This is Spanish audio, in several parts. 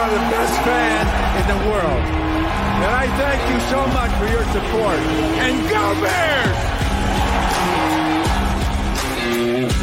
are the best fan in the world. And I thank you so much for your support. And go Bears!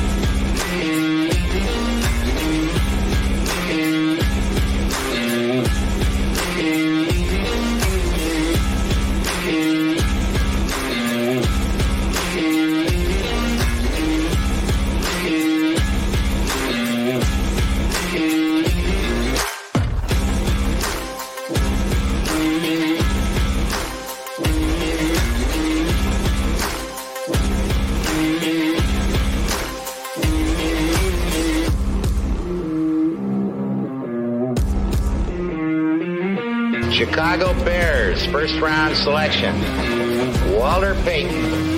First round selection, Walter Payton.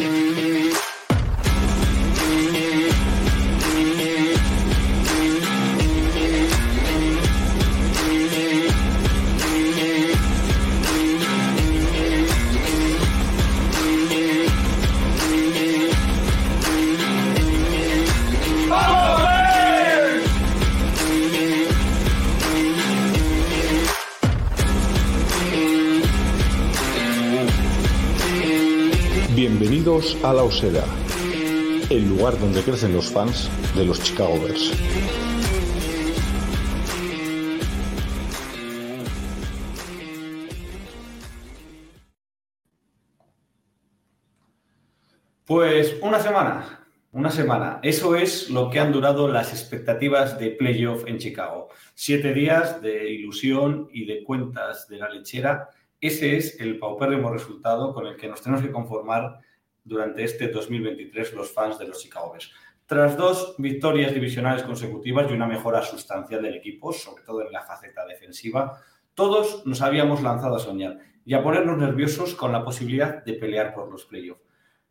A La Osera, el lugar donde crecen los fans de los Chicago Bears. Pues una semana, una semana. Eso es lo que han durado las expectativas de playoff en Chicago. Siete días de ilusión y de cuentas de la lechera. Ese es el paupérrimo resultado con el que nos tenemos que conformar durante este 2023 los fans de los Chicago Bears. Tras dos victorias divisionales consecutivas y una mejora sustancial del equipo, sobre todo en la faceta defensiva, todos nos habíamos lanzado a soñar y a ponernos nerviosos con la posibilidad de pelear por los playoffs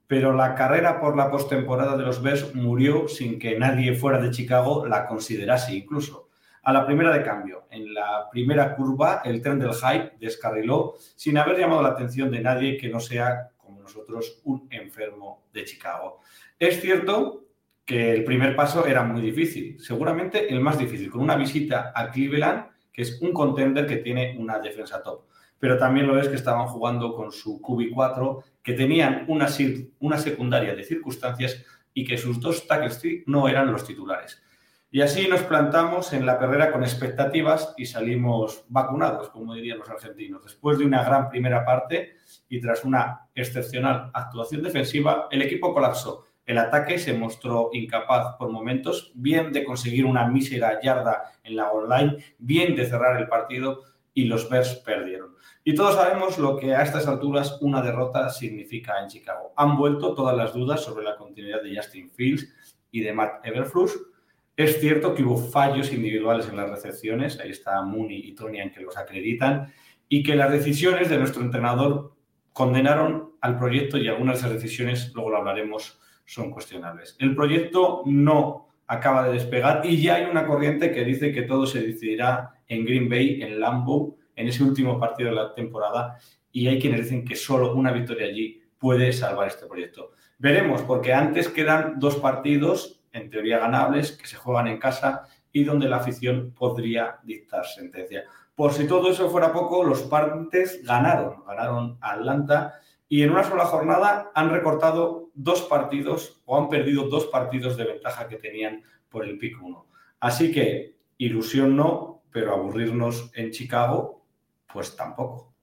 pero la carrera por la postemporada de los Bears murió sin que nadie fuera de Chicago la considerase incluso. A la primera de cambio, en la primera curva, el tren del hype descarriló sin haber llamado la atención de nadie que no sea, nosotros, un enfermo de Chicago. Es cierto que el primer paso era muy difícil, seguramente el más difícil, con una visita a Cleveland, que es un contender que tiene una defensa top pero también lo es que estaban jugando con su QB4, que tenían una, una secundaria de circunstancias y que sus dos tackles no eran los titulares. Y así nos plantamos en la carrera con expectativas y salimos vacunados, como dirían los argentinos. Después de una gran primera parte y tras una excepcional actuación defensiva, el equipo colapsó. El ataque se mostró incapaz por momentos, bien de conseguir una mísera yarda en la online, bien de cerrar el partido y los Bears perdieron. Y todos sabemos lo que a estas alturas una derrota significa en Chicago. Han vuelto todas las dudas sobre la continuidad de Justin Fields y de Matt Everfluss. Es cierto que hubo fallos individuales en las recepciones, ahí está Mooney y Tony que los acreditan, y que las decisiones de nuestro entrenador condenaron al proyecto y algunas de esas decisiones, luego lo hablaremos, son cuestionables. El proyecto no acaba de despegar y ya hay una corriente que dice que todo se decidirá en Green Bay, en Lambeau, en ese último partido de la temporada y hay quienes dicen que solo una victoria allí puede salvar este proyecto. Veremos, porque antes quedan dos partidos, en teoría ganables, que se juegan en casa y donde la afición podría dictar sentencia. Por si todo eso fuera poco, los partes ganaron, ganaron a Atlanta y en una sola jornada han recortado dos partidos o han perdido dos partidos de ventaja que tenían por el pico 1. Así que ilusión no, pero aburrirnos en Chicago pues tampoco.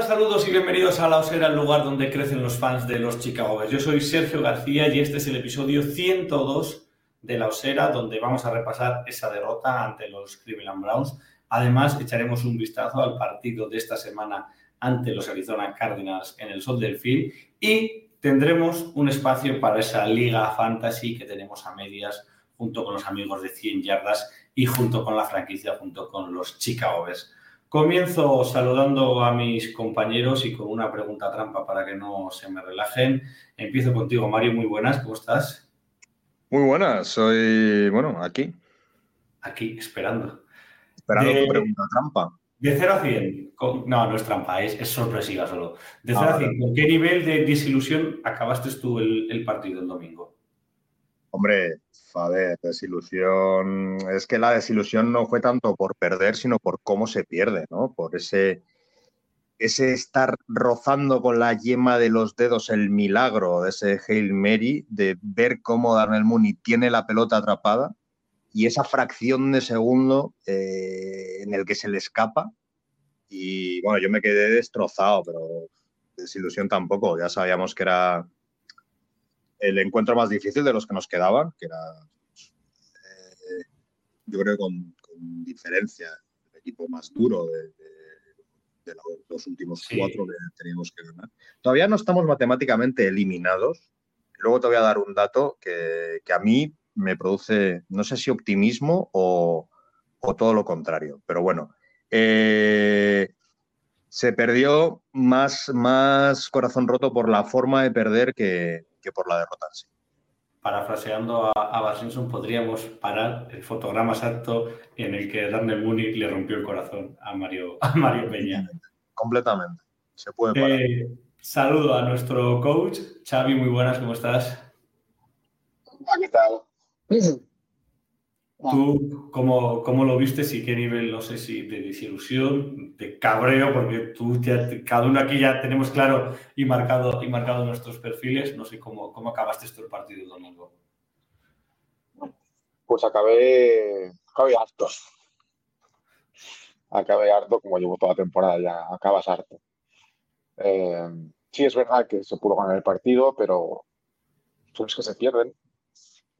Saludos y bienvenidos a La Osera, el lugar donde crecen los fans de los Chicago Bears. Yo soy Sergio García y este es el episodio 102 de La Osera, donde vamos a repasar esa derrota ante los Cleveland Browns. Además, echaremos un vistazo al partido de esta semana ante los Arizona Cardinals en el Sol del Field y tendremos un espacio para esa liga fantasy que tenemos a medias junto con los amigos de 100 yardas y junto con la franquicia, junto con los Chicago Bears. Comienzo saludando a mis compañeros y con una pregunta trampa para que no se me relajen. Empiezo contigo, Mario. Muy buenas, ¿cómo estás? Muy buenas, soy, bueno, aquí. Aquí, esperando. Esperando tu pregunta trampa. De 0 a 100, no, no es trampa, es, sorpresiva solo. De 0 a 100, ¿con qué nivel de desilusión acabaste tú el, partido el domingo? Hombre, a ver, desilusión. Es que la desilusión no fue tanto por perder, sino por cómo se pierde, ¿no? Por ese, ese estar rozando con la yema de los dedos el milagro de ese Hail Mary, de ver cómo Darnell Mooney tiene la pelota atrapada y esa fracción de segundo eh, en el que se le escapa. Y bueno, yo me quedé destrozado, pero desilusión tampoco. Ya sabíamos que era el encuentro más difícil de los que nos quedaban, que era, eh, yo creo, con, con, diferencia, el equipo más duro de, los últimos cuatro que teníamos que ganar. Todavía no estamos matemáticamente eliminados. Luego te voy a dar un dato que, que a mí me produce, no sé si optimismo o, todo lo contrario, pero bueno. Eh, se perdió más, más corazón roto por la forma de perder que, por la derrota en sí. Parafraseando a, a Simpson, podríamos parar el fotograma exacto en el que Darnell Mooney le rompió el corazón a Mario, a Mario Peña. Completamente. Se puede parar. Eh, saludo a nuestro coach. Xavi, muy buenas, ¿cómo estás? ¿Qué tal? ¿Tú cómo, cómo, lo viste? ¿Y qué nivel, no sé si de desilusión, de cabreo? Porque tú ya, cada uno aquí ya tenemos claro y marcado, y marcado nuestros perfiles. No sé cómo, cómo acabaste esto el partido domingo. Pues acabé, acabé harto. Acabé harto, como llevo toda la temporada, ya acabas harto. Eh, sí, es verdad que se pudo ganar el partido, pero son los que se pierden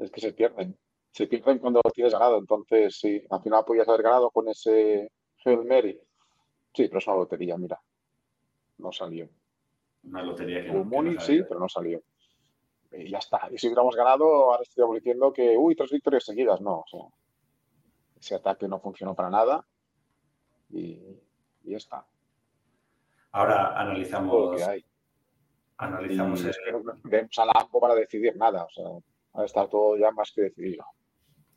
es que se pierden. Se pierden cuando tienes ganado. Entonces, sí, al final podías haber ganado con ese Hail Mary. Sí, pero es una lotería, mira. No salió. Una lotería que no, sí, pero no salió. Y ya está. Y si hubiéramos ganado, ahora estaríamos diciendo que, uy, tres victorias seguidas. No, o sea, ese ataque no funcionó para nada. Y, ya está. Ahora analizamos. Analizamos. Es que no vemos a la para decidir nada. O sea, está todo ya más que decidido.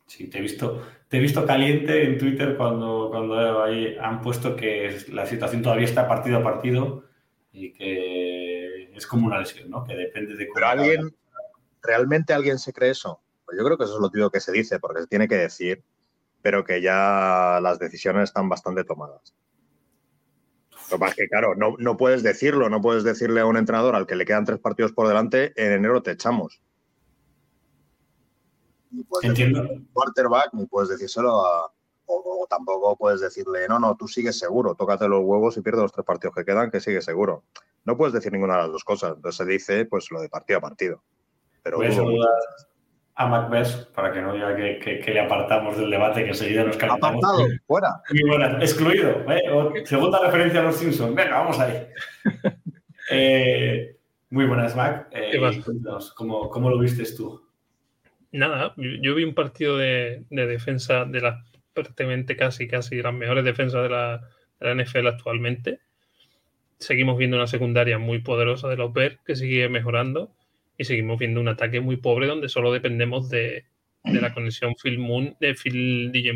Sí, te he visto, te he visto caliente en Twitter cuando, cuando ahí han puesto que la situación todavía está partido a partido y que es como una lesión, ¿no? Que depende de Pero alguien, ¿realmente alguien se cree eso? Pues yo creo que eso es lo típico que se dice, porque se tiene que decir, pero que ya las decisiones están bastante tomadas. Lo más que, claro, no, no puedes decirlo, no puedes decirle a un entrenador al que le quedan tres partidos por delante, en enero te echamos ni puedes Entiendo. quarterback, ni puedes decírselo a, o, tampoco puedes decirle, no, no, tú sigues seguro, tócate los huevos y pierdes los tres partidos que quedan, que sigues seguro. No puedes decir ninguna de las dos cosas. Entonces se dice, pues, lo de partido a partido. Pero Voy a saludar a Macbeth para que no diga que, le apartamos del debate, que enseguida nos calentamos. Apartado, fuera. Muy buena, excluido. ¿eh? Segunda referencia a los Simpsons. Venga, vamos ahí. Eh, muy buenas, Mac. Eh, ¿cómo, ¿Cómo lo vistes tú? Nada, yo vi un partido de, defensa de las prácticamente casi, casi las mejores defensas de la, NFL actualmente. Seguimos viendo una secundaria muy poderosa de los Bears que sigue mejorando y seguimos viendo un ataque muy pobre donde solo dependemos de, la conexión Phil Moon, de Phil DJ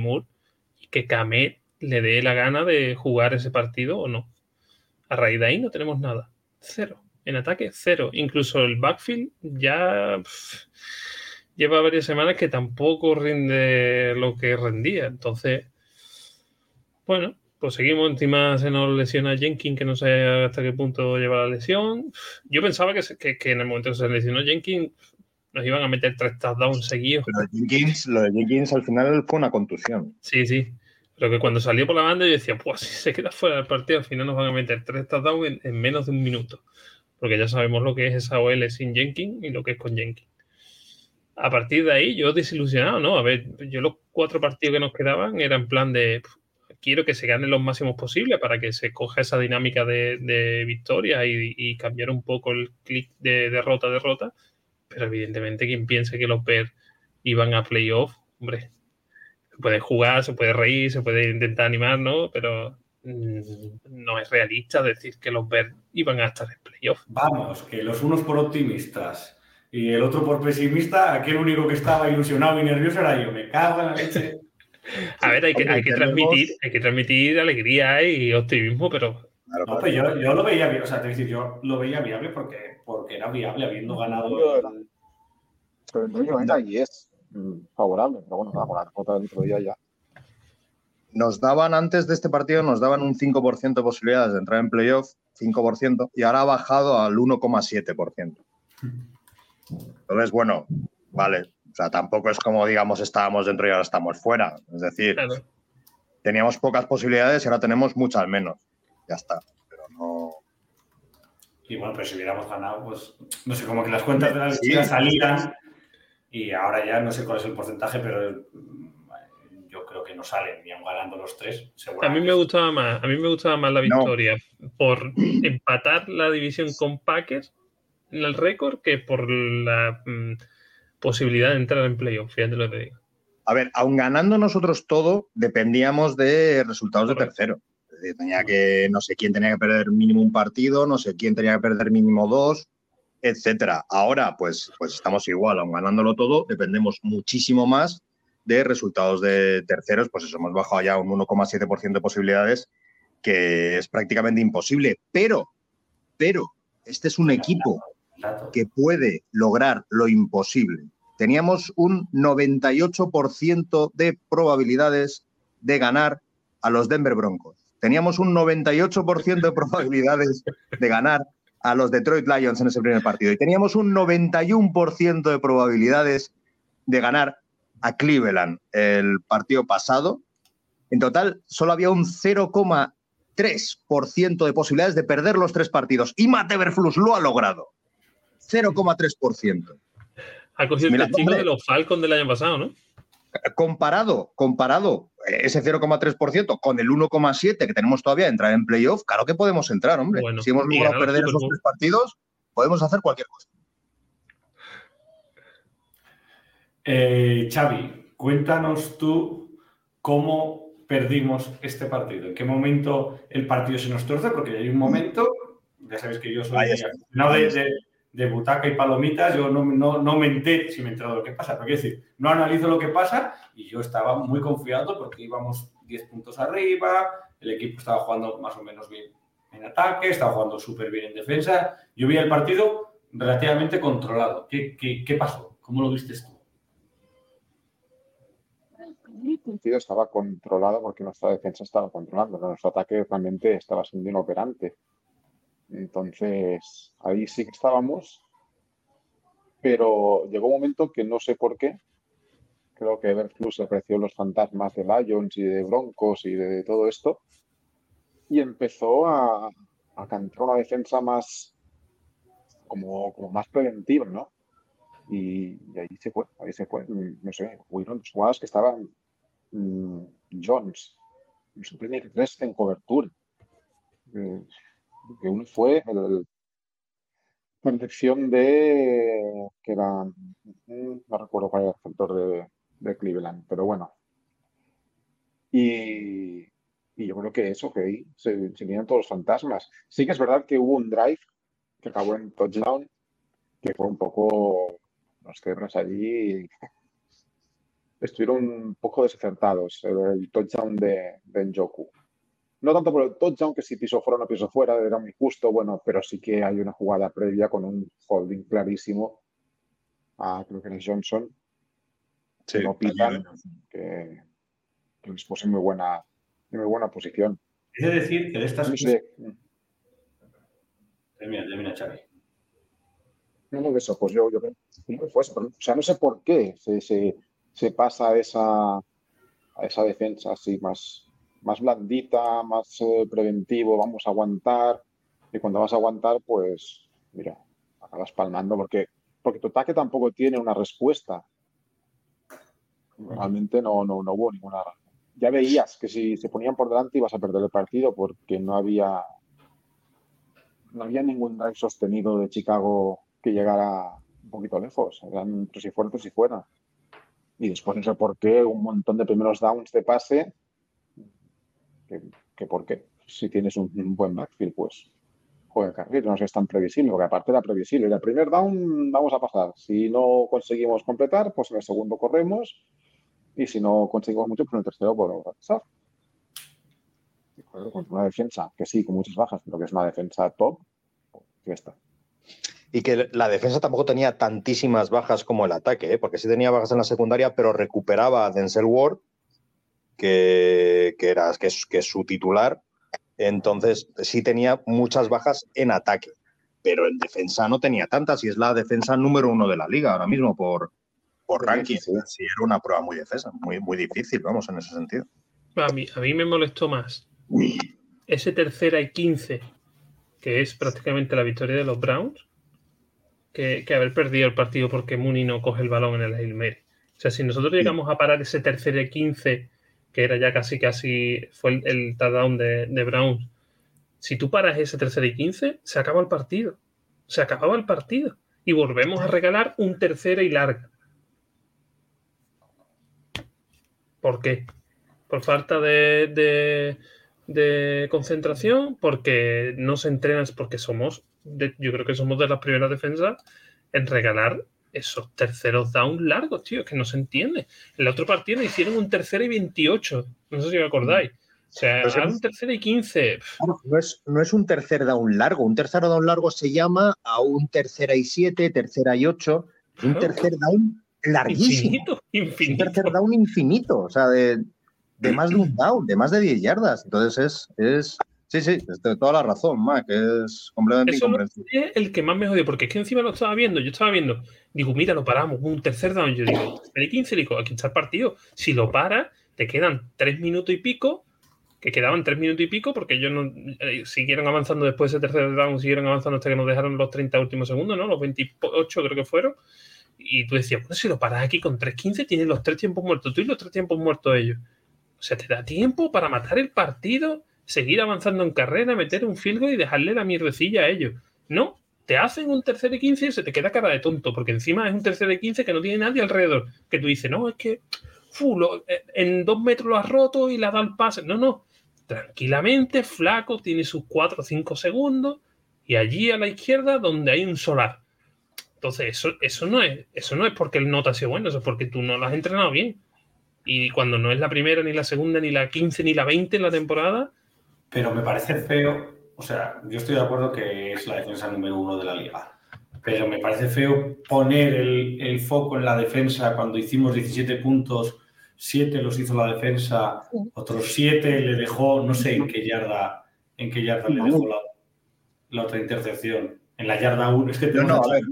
y que Kame le dé la gana de jugar ese partido o no. A raíz de ahí no tenemos nada. Cero. En ataque, cero. Incluso el backfield ya lleva varias semanas que tampoco rinde lo que rendía. Entonces, bueno, pues seguimos. Encima se nos lesiona Jenkins, que no sé hasta qué punto lleva la lesión. Yo pensaba que, que, en el momento que se lesionó Jenkins nos iban a meter tres touchdowns seguidos. Pero Jenkins, lo de Jenkins al final fue una contusión. Sí, sí. Pero que cuando salió por la banda yo decía, pues si se queda fuera del partido, al final nos van a meter tres touchdowns en, en menos de un minuto. Porque ya sabemos lo que es esa OL sin Jenkins y lo que es con Jenkins a partir de ahí yo desilusionado, ¿no? A ver, yo los cuatro partidos que nos quedaban eran plan de quiero que se ganen los máximos posibles para que se coja esa dinámica de, victoria y, cambiar un poco el clic de derrota a derrota. Pero evidentemente quien piense que los Bears iban a playoff, hombre, se puede jugar, se puede reír, se puede intentar animar, ¿no? Pero mm, no es realista decir que los Bears iban a estar en playoff. Vamos, que los unos por optimistas y el otro por pesimista, aquel único que estaba ilusionado y nervioso era yo. Me cago en la leche. A ver, hay que, hay que transmitir, hay que transmitir alegría y optimismo, pero. no, pues yo, yo, lo veía bien, o sea, te decir, yo lo veía viable porque, porque era viable habiendo ganado. Pero el y es mm, favorable, pero bueno, vamos a la otra del otro día ya. Nos daban antes de este partido, nos daban un 5% de posibilidades de entrar en playoff, 5%, y ahora ha bajado al 1,7%. Entonces, bueno, vale, o sea, tampoco es como, digamos, estábamos dentro y ahora estamos fuera. Es decir, teníamos pocas posibilidades y ahora tenemos muchas menos. Ya está. Pero no. Y bueno, pero si hubiéramos ganado, pues no sé, como que las cuentas de la sí. salían y ahora ya no sé cuál es el porcentaje, pero mm, yo creo que no salen, ni aun ganando los tres. A mí me gustaba más, a mí me gustaba más la victoria por empatar la división con Packers el récord que por la mm, posibilidad de entrar en playoff, fíjate lo que digo. A ver, aun ganando nosotros todo, dependíamos de resultados de tercero. tenía que, no sé quién tenía que perder mínimo un partido, no sé quién tenía que perder mínimo dos, etcétera. Ahora, pues, pues estamos igual, aun ganándolo todo, dependemos muchísimo más de resultados de terceros, pues eso, hemos bajado ya un 1,7% de posibilidades, que es prácticamente imposible. Pero, pero, este es un equipo que puede lograr lo imposible. Teníamos un 98% de probabilidades de ganar a los Denver Broncos. Teníamos un 98% de probabilidades de ganar a los Detroit Lions en ese primer partido. Y teníamos un 91% de probabilidades de ganar a Cleveland el partido pasado. En total, solo había un 0,3% de posibilidades de perder los tres partidos. Y Matt Everflus lo ha logrado. 0,3%. Ha cogido el testigo de los Falcons del año pasado, ¿no? Comparado, comparado ese 0,3% con el 1,7% que tenemos todavía de entrar en playoff, claro que podemos entrar, hombre. si hemos logrado perder esos tres partidos, podemos hacer cualquier cosa. Eh, Xavi, cuéntanos tú cómo perdimos este partido. ¿En qué momento el partido se nos torce? Porque hay un momento, ya sabéis que yo soy no de, de butaca y palomitas, yo no, no, no me enteré si me he enterado de lo que pasa. Pero quiero decir, no analizo lo que pasa y yo estaba muy confiado porque íbamos 10 puntos arriba, el equipo estaba jugando más o menos bien en ataque, estaba jugando súper bien en defensa. Yo vi el partido relativamente controlado. ¿Qué, qué, qué pasó? ¿Cómo lo viste tú? El partido estaba controlado porque nuestra defensa estaba controlando, nuestro ataque realmente estaba siendo inoperante. Entonces, ahí sí que estábamos, pero llegó un momento que no sé por qué. Creo que Everflux le apreció los fantasmas de Lions y de Broncos y de todo esto. Y empezó a, cantar una defensa más, como, más preventiva, ¿no? Y, ahí se fue, ahí se fue. No sé, hubieron jugadas que estaban mm, Jones, primer tres en cobertura. Eh, que uno fue el, percepción de que era no recuerdo cuál era el factor de, Cleveland, pero bueno. Y, yo creo que eso, que ahí se, se todos los fantasmas. Sí que es verdad que hubo un drive que acabó en touchdown, que fue un poco los cebras allí estuvieron un poco desacertados, el, touchdown de, de Njoku. No tanto por el touchdown, que si piso fuera o no piso fuera, era muy justo, bueno, pero sí que hay una jugada previa con un holding clarísimo a, creo que era Johnson, que no pitan, que, que les en muy buena, muy buena posición. Es decir, que de estas... No sé. Termina, termina, Xavi. No, no, eso, pues yo, yo no fue eso, o sea, no sé por qué se, se, se pasa a esa, a esa defensa así más, más blandita, más eh, preventivo, vamos a aguantar. Y cuando vas a aguantar, pues, mira, acabas palmando porque, porque tu ataque tampoco tiene una respuesta. Realmente no, no, no hubo ninguna. Ya veías que si se ponían por delante ibas a perder el partido porque no había no había ningún drive sostenido de Chicago que llegara un poquito lejos. Eran tres y fuertes y fuera. Y después no sé por qué, un montón de primeros downs de pase que, por qué. Si tienes un, buen backfield, pues juega carril, no es tan previsible, porque aparte era previsible. En el primer down vamos a pasar. Si no conseguimos completar, pues en el segundo corremos y si no conseguimos mucho, pues en el tercero podemos pasar. Contra una defensa que sí, con muchas bajas, pero que es una defensa top, pues ya está. Y que la defensa tampoco tenía tantísimas bajas como el ataque, ¿eh? porque sí tenía bajas en la secundaria, pero recuperaba a Denzel Ward, que, que, era, que, es, que es su titular. Entonces sí tenía muchas bajas en ataque, pero en defensa no tenía tantas y es la defensa número uno de la liga ahora mismo por, por ranking. Sí, sí, era una prueba muy defensa, muy, muy difícil, vamos, en ese sentido. A mí, a mí me molestó más ese tercera y 15, que es prácticamente la victoria de los Browns, que, que haber perdido el partido porque Mooney no coge el balón en el Hail Mary. O sea, si nosotros llegamos a parar ese tercera y 15, que era ya casi, casi, fue el, el touchdown de, de si tú paras ese tercera y 15, se acaba el partido. Se acababa el partido. Y volvemos a regalar un tercera y larga. ¿Por qué? Por falta de, de, concentración, porque no se entrenan, porque somos, yo creo que somos de las primeras defensas en regalar esos terceros down largos, tío, que no se entiende. En el otro partido hicieron un tercero y 28, no sé si os acordáis. O sea, un tercero y 15. No es, no es un tercer down largo, un tercer down largo se llama a un tercera y 7, tercera y 8, es un Claro. tercer down larguísimo. Infinito, Es un tercer down infinito, o sea, de, de más de un down, de más de 10 yardas. Entonces es, es sí, sí, de toda la razón, Mac, es completamente Eso incomprensible. es el que más me jodió, porque es que encima lo estaba viendo, yo estaba viendo, digo, mira, lo paramos, un tercer down, yo digo, el 15, digo, aquí está el partido, si lo para, te quedan tres minutos y pico, que quedaban tres minutos y pico, porque ellos no, eh, siguieron avanzando después de ese tercer down, siguieron avanzando hasta que nos dejaron los 30 últimos segundos, ¿no? Los 28 creo que fueron, y tú decías, bueno, si lo paras aquí con 3.15, tienes los tres tiempos muertos tú y los tres tiempos muertos ellos. O sea, te da tiempo para matar el partido, seguir avanzando en carrera, meter un field y dejarle la mierdecilla a ellos. No, te hacen un tercer y 15 y se te queda cara de tonto, porque encima es un tercer y 15 que no tiene nadie alrededor. Que tú dices, no, es que fu, eh, en dos metros lo has roto y le has dado el pase. No, no. Tranquilamente, flaco, tiene sus 4 o 5 segundos y allí a la izquierda donde hay un solar. Entonces, eso, eso, no es, eso no es porque el nota ha sido bueno, eso es porque tú no lo has entrenado bien. Y cuando no es la primera, ni la segunda, ni la 15, ni la 20 en la temporada, Pero me parece feo, o sea, yo estoy de acuerdo que es la defensa número uno de la liga, pero me parece feo poner el, el foco en la defensa cuando hicimos 17 puntos, 7 los hizo la defensa, otros 7 le dejó, no sé en qué yarda, en qué yarda le dejó la, la otra intercepción. En la yarda 1, es que No, tenemos no, a a ver.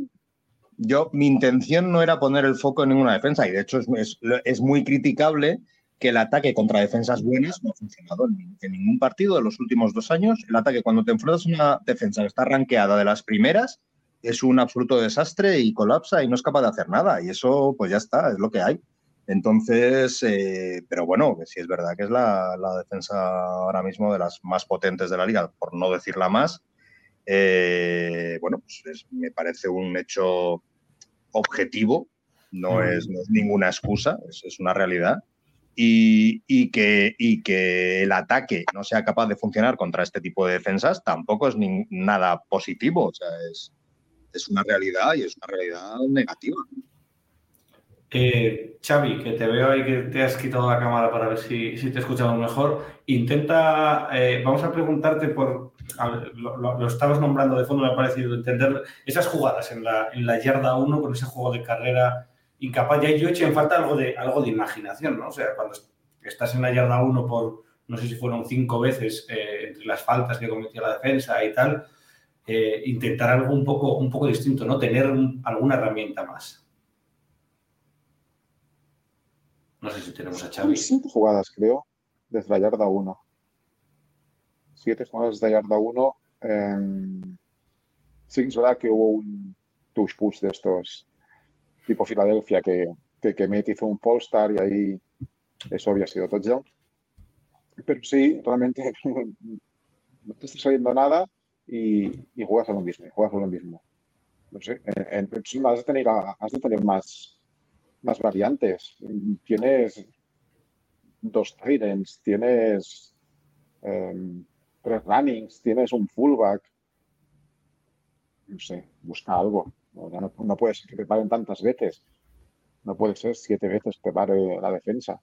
Yo, mi intención no era poner el foco en ninguna defensa y de hecho es, es- es muy criticable que el ataque contra defensas buenas no ha funcionado en, ningún partido de los últimos dos años. El ataque cuando te enfrentas a una defensa que está rankeada de las primeras es un absoluto desastre y colapsa y no es capaz de hacer nada y eso pues ya está, es lo que hay. Entonces, eh, pero bueno, que sí es verdad que es la, la defensa ahora mismo de las más potentes de la liga, por no decir la más. Eh, bueno, pues es- me parece un hecho objetivo, no, es, no es ninguna excusa, es, es una realidad. Y, que, el ataque no sea capaz de funcionar contra este tipo de defensas tampoco es nada positivo, o sea, es, una realidad y es una realidad negativa. Eh, Xavi, que te veo ahí que te has quitado la cámara para ver si, te escuchamos mejor. Intenta, eh, vamos a preguntarte por, lo estabas nombrando de fondo, me ha parecido entender esas jugadas en la, en la yarda 1 con ese juego de carrera incapaz. Ya yo eché en falta algo de, algo de imaginación, ¿no? O sea, cuando estás en la yarda 1 por, no sé si fueron cinco veces eh, entre las faltas que cometió la defensa y tal, eh, intentar algo un poco, un poco distinto, ¿no? Tener un- alguna herramienta más. No sé si tenemos a Xavi. Siete jugadas, creo, desde la yarda 1. Siete jugadas desde la yarda 1. em, sí es verdad que hubo un touch push de estos tipo Filadelfia que, que, que Met hizo un Polestar y ahí eso había sido touchdown. Pero sí, realmente no te está saliendo nada y, y juegas a lo mismo, juegas a lo mismo. No sé, en- en- sí, has de tener, has de tener más, más variantes. Tienes dos Tyrants, tienes em, tres runnings, tienes un fullback. No sé, busca algo. No, puede ser que te paguen tantas veces. No puede ser siete veces que pare la defensa.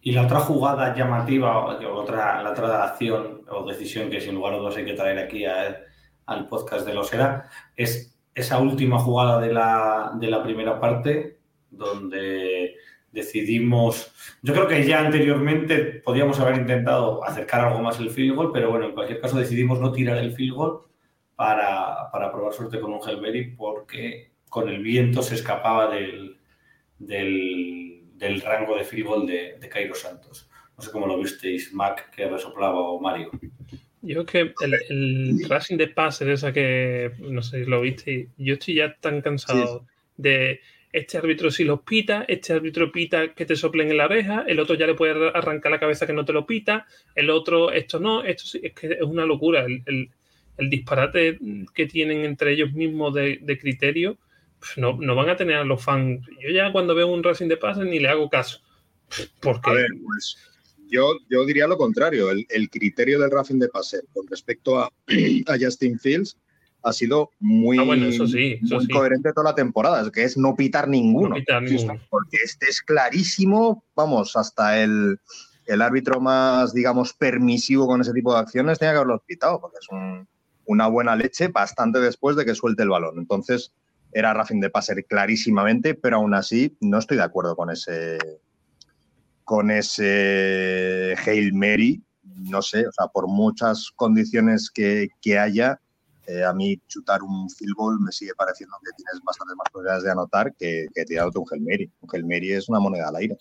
Y la otra jugada llamativa, otra, la otra acción o decisión que sin lugar a dudas hay que traer aquí al podcast de los era, es esa última jugada de la, de la primera parte, donde decidimos, yo creo que ya anteriormente podíamos haber intentado acercar algo más el field goal, pero bueno, en cualquier caso decidimos no tirar el field goal para, probar suerte con un Helmeri porque con el viento se escapaba del, del, rango de field goal de, de Cairo Santos. No sé cómo lo visteis, Mac, que resoplaba o Mario. Yo creo que el, el Racing de Passer, esa que no sé si lo viste, yo estoy ya tan cansado de este árbitro si lo pita, este árbitro pita que te soplen en la oreja, el otro ya le puede arrancar la cabeza que no te lo pita, el otro esto no, esto sí, es que es una locura. El, disparate que tienen entre ellos mismos de, criterio, pues no, van a tener a los fans. Yo ya cuando veo un Racing de Passer ni le hago caso. Porque... A ver, pues yo, yo diría lo contrario. El, criterio del Racing de Passer con respecto a, a Justin Fields ha sido muy, ah, coherente toda la temporada, que es no pitar ninguno. Porque este es clarísimo, vamos, hasta el, árbitro más, digamos, permisivo con ese tipo de acciones tenía que haberlo pitado, porque es una buena leche bastante después de que suelte el balón. Entonces, era Racing de Passer clarísimamente, pero aún así no estoy de acuerdo con ese con ese Hail Mary, no sé, o sea, por muchas condiciones que, que haya, eh, a mí chutar un field goal me sigue pareciendo que tienes bastantes más posibilidades de anotar que, que tirar un Helmeri. Un Helmeri es una moneda al aire.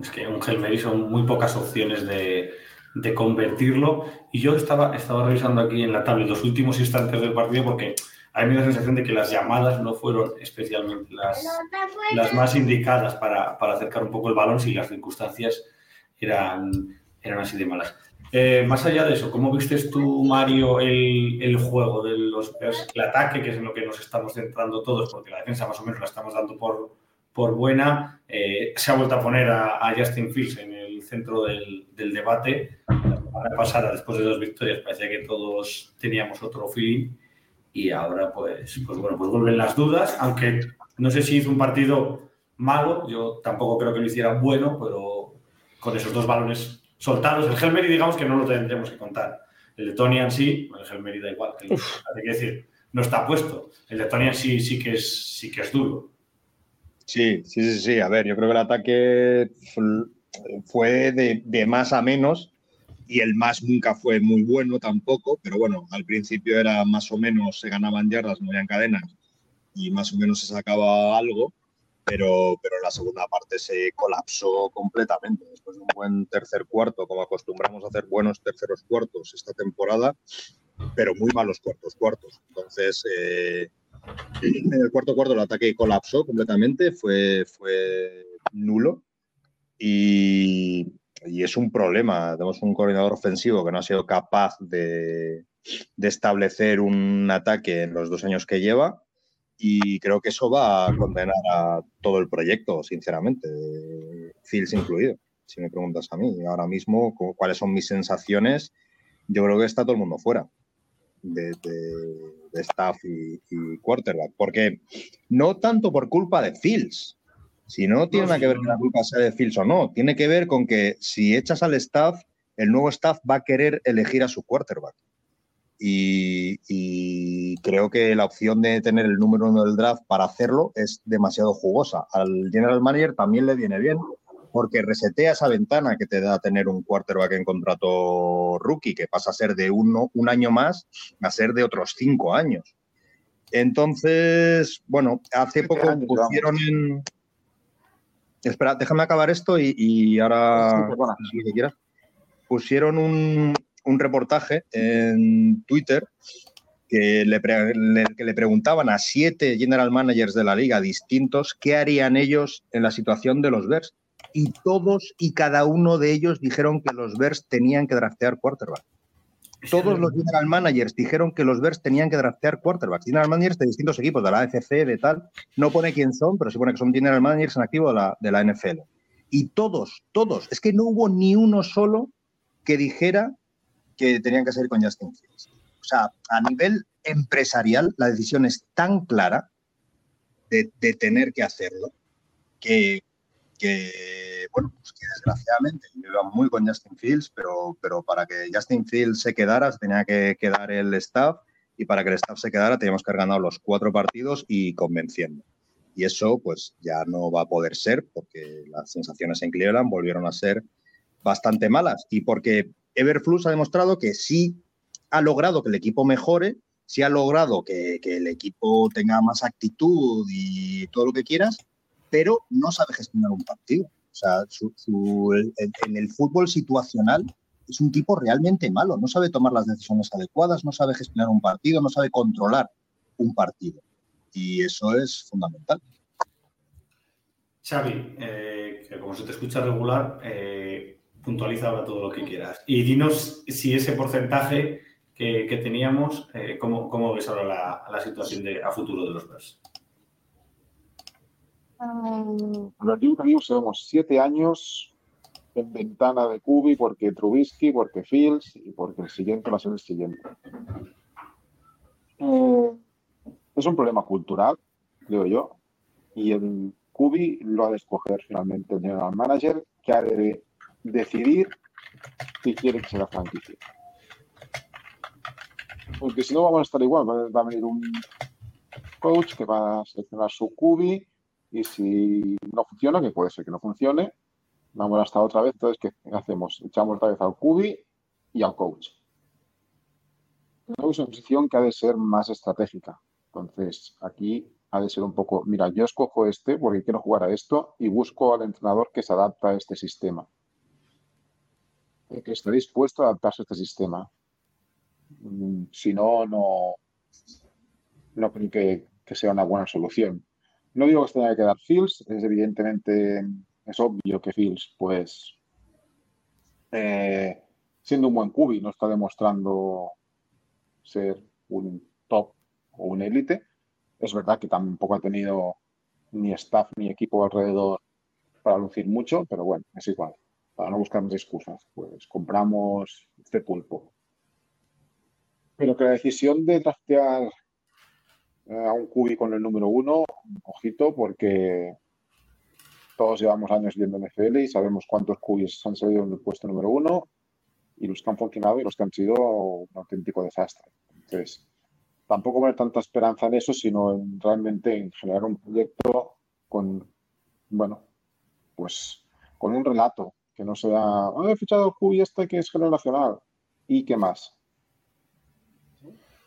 Es que un Helmeri son muy pocas opciones de, de, convertirlo. Y yo estaba, estaba revisando aquí en la tablet los últimos instantes del partido porque me da la sensación de que las llamadas no fueron especialmente las, las más indicadas para, para acercar un poco el balón si las circunstancias eran, eran así de malas. Eh, más allá de eso, ¿cómo vistes tú, Mario, el, juego de los el ataque, que es en lo que nos estamos centrando todos, porque la defensa más o menos la estamos dando por, por buena? Eh, se ha vuelto a poner a, Justin Fields en el centro del, debate. La semana pasada, después de dos victorias, parecía que todos teníamos otro feeling y ahora, pues, pues bueno, pues vuelven las dudas, aunque no sé si hizo un partido malo, yo tampoco creo que lo hiciera bueno, pero con esos dos balones soltados. El Helmeri, digamos que no lo tendremos que contar. El de Tony en sí, el Helmeri da igual. hay que decir, no está puesto. El de Tony sí, sí, que es, sí que es duro. Sí, sí, sí, sí. A ver, yo creo que el ataque fue de, de, más a menos y el más nunca fue muy bueno tampoco, pero bueno, al principio era más o menos, se ganaban yardas, no habían cadenas y más o menos se sacaba algo pero, pero la segunda parte se colapsó completamente. Después de un buen tercer cuarto, como acostumbramos a hacer buenos terceros cuartos esta temporada, pero muy malos cuartos cuartos. Entonces, eh, en el cuarto cuarto el ataque colapsó completamente, fue, fue nulo y, y es un problema. Tenemos un coordinador ofensivo que no ha sido capaz de, de establecer un ataque en los dos años que lleva y creo que eso va a condenar a todo el proyecto, sinceramente, Fields incluido, si me preguntas a mí. Ahora mismo, ¿cuáles son mis sensaciones? Yo creo que está todo el mundo fuera de, staff y, quarterback, porque no tanto por culpa de Fields, si no tiene nada que ver con la culpa sea de Fields o no, tiene que ver con que si echas al staff, el nuevo staff va a querer elegir a su quarterback. Y, creo que la opción de tener el número uno del draft para hacerlo es demasiado jugosa. Al general manager también le viene bien porque resetea esa ventana que te da tener un quarterback en contrato rookie, que pasa a ser de uno, un año más a ser de otros cinco años. Entonces, bueno, hace poco pusieron en... Espera, déjame acabar esto y, ahora... Pusieron un, un reportaje en Twitter que le, que le, preguntaban a siete general managers de la liga distintos qué harían ellos en la situación de los Bears. Y todos y cada uno de ellos dijeron que los Bears tenían que draftear quarterback. Todos los general managers dijeron que los Bears tenían que draftear quarterbacks. General managers de distintos equipos, de la AFC, de tal. No pone quién son, pero se pone que son general managers en activo de la, de NFL. Y todos, todos, es que no hubo ni uno solo que dijera que tenían que ser con Justin Fields. O sea, a nivel empresarial, la decisión es tan clara de, tener que hacerlo, que, bueno, pues que desgraciadamente yo iba muy con Justin Fields, pero, pero para que Justin Fields se quedara, tenía que quedar el staff y para que el staff se quedara teníamos que haber ganado los cuatro partidos y convenciendo. Y eso pues ya no va a poder ser porque las sensaciones en Cleveland volvieron a ser bastante malas y porque Everflux ha demostrado que sí ha logrado que el equipo mejore, sí ha logrado que, el equipo tenga más actitud y todo lo que quieras, pero no sabe gestionar un partido. O sea, en el fútbol situacional es un tipo realmente malo, no sabe tomar las decisiones adecuadas, no sabe gestionar un partido, no sabe controlar un partido. Y eso es fundamental. Xavi, eh, que como se te escucha regular, eh, puntualiza ahora todo lo que quieras. Y dinos si ese porcentaje que, teníamos, eh, ¿cómo, ves ahora la, situación a futuro de los Bears? Los amigos llevamos siete años en ventana de Kubi porque Trubisky, porque Fields y porque el siguiente va a ser el siguiente. Es un problema cultural, creo yo, y el Kubi lo ha de escoger finalmente el general manager, que ha de decidir si quiere que sea la franquicia. Porque si no vamos a estar igual, va a venir un coach que va a seleccionar su cubi y si no funciona, que puede ser que no funcione, vamos a estar otra vez. Entonces, ¿qué hacemos? Echamos otra vez al cubi y al coach. Es una posición que ha de ser más estratégica. Entonces, aquí ha de ser un poco, mira, yo escojo este porque quiero jugar a esto y busco al entrenador que se adapta a este sistema. Que esté dispuesto a adaptarse a este sistema. Mm, si no, no, no creo que, sea una buena solución. No digo que se tenga que dar Fields, es evidentemente, es obvio que Fields, pues, eh, siendo un buen cubi, no está demostrando ser un top o un élite. Es verdad que tampoco ha tenido ni staff ni equipo alrededor para lucir mucho, pero bueno, es igual. Para no buscar más excusas, pues compramos este pulpo. Pero que la decisión de trastear a un cubi con el número uno, ojito, porque todos llevamos años viendo NFL y sabemos cuántos cubis han salido en el puesto número uno y los que han funcionado y los que han sido un auténtico desastre. Entonces, tampoco poner tanta esperanza en eso, sino en realmente en generar un proyecto con, bueno, pues con un relato, que no sea, ah, he fichado el cubi este que es generacional, ¿y qué más?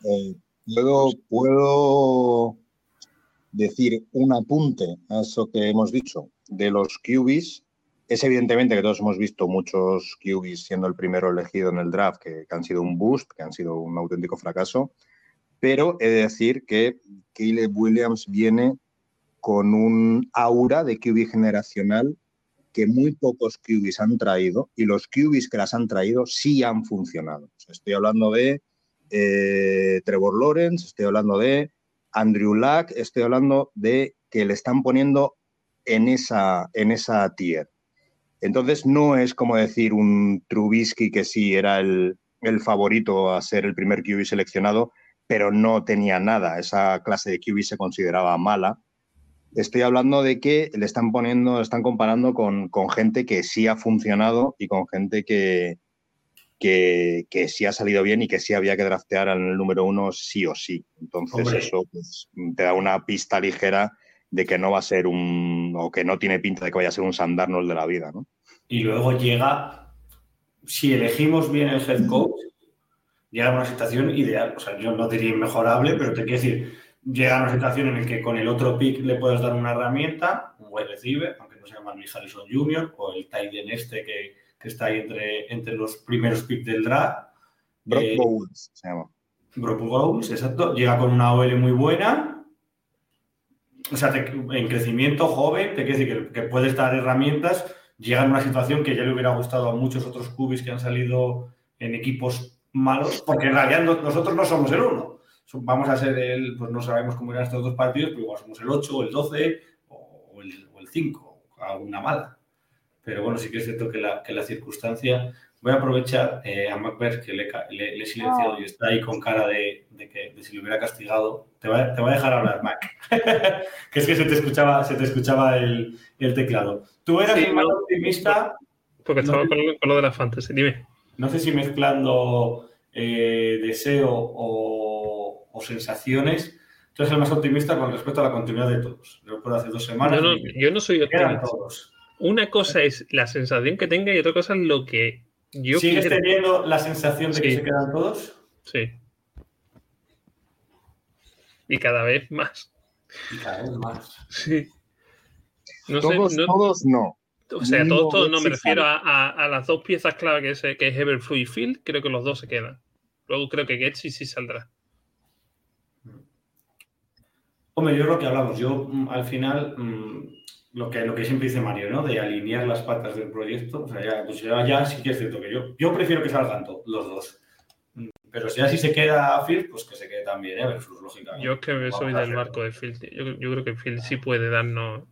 Eh, luego puedo decir un apunte a eso que hemos dicho de los QBs. Es evidentemente que todos hemos visto muchos QBs siendo el primero elegido en el draft que, han sido un boost, que han sido un auténtico fracaso, pero he de decir que Caleb Williams viene con un aura de QB generacional que muy pocos QBs han traído y los QBs que las han traído sí han funcionado. estoy hablando de eh, Trevor Lawrence, estoy hablando de Andrew Luck, estoy hablando de que le están poniendo en esa, en esa tier. Entonces no es como decir un Trubisky que sí era el, favorito a ser el primer QB seleccionado, pero no tenía nada. Esa clase de QB se consideraba mala. Estoy hablando de que le están poniendo, están comparando con, con gente que sí ha funcionado y con gente que, que, sí ha salido bien y que sí había que draftear al número uno sí o sí. Entonces eso pues, te da una pista ligera de que no va a ser un, o que no tiene pinta de que vaya a ser un Sandarnold de la vida, ¿no? Y luego llega, si elegimos bien el head coach, llega a una situación ideal. O sea, yo no diría inmejorable, pero te quiero decir, llega a una situación en la que con el otro pick le puedes dar una herramienta, un wide receiver, aunque no se llama Harrison Jr., o el tight end este que que está ahí entre, entre los primeros picks del draft. Brock eh, Bowles se llama. Brock Bowles, exacto. Llega con una OL muy buena. O sea, en crecimiento joven, te quiere decir que, que puedes dar herramientas. Llega en una situación que ya le hubiera gustado a muchos otros cubis que han salido en equipos malos, porque en realidad nosotros no somos el uno. Vamos a ser el, pues no sabemos cómo irán estos dos partidos, pero igual somos el 8, el 12 o el, o el 5, alguna mala pero bueno, sí que es cierto que la, que la circunstancia. Voy a aprovechar eh, a Macbeth, que le, le, he silenciado y está ahí con cara de, de que de si lo hubiera castigado. Te voy, a, te voy a dejar hablar, Mac. que es que se te escuchaba, se te escuchaba el, el teclado. Tú eras Sí, el más no. optimista, Porque No estaba sé. con, lo- con lo de la fantasy. Dime. no sé si mezclando eh, deseo o, o sensaciones. Tú eres el más optimista con respecto a la continuidad de todos. Lo recuerdo hace dos semanas. No, no, y yo no soy optimista. todos. Una cosa es la sensación que tenga y otra cosa es lo que yo ¿Sigues quiero. teniendo la sensación de que se quedan todos? Sí. Y cada vez más. Y cada vez más. Sí. No sé, Todos, no- todos no. o sea, no, todos, todos no, sí me refiero a- a las dos piezas clave que es, que es Everflow y Field, creo que los dos se quedan. Luego creo que Getsi sí saldrá. Hombre, yo lo que hablamos, yo mm, al final, mm, lo, que, lo que siempre dice Mario, ¿no? De alinear las patas del proyecto, o sea, ya, pues ya, ya sí que es cierto que yo, yo prefiero que salgan to- los dos. Pero si ya si se queda Phil, pues que se quede también Everflux, lógicamente. Yo es que soy del barco de Field. Yo, yo creo que Field sí puede darnos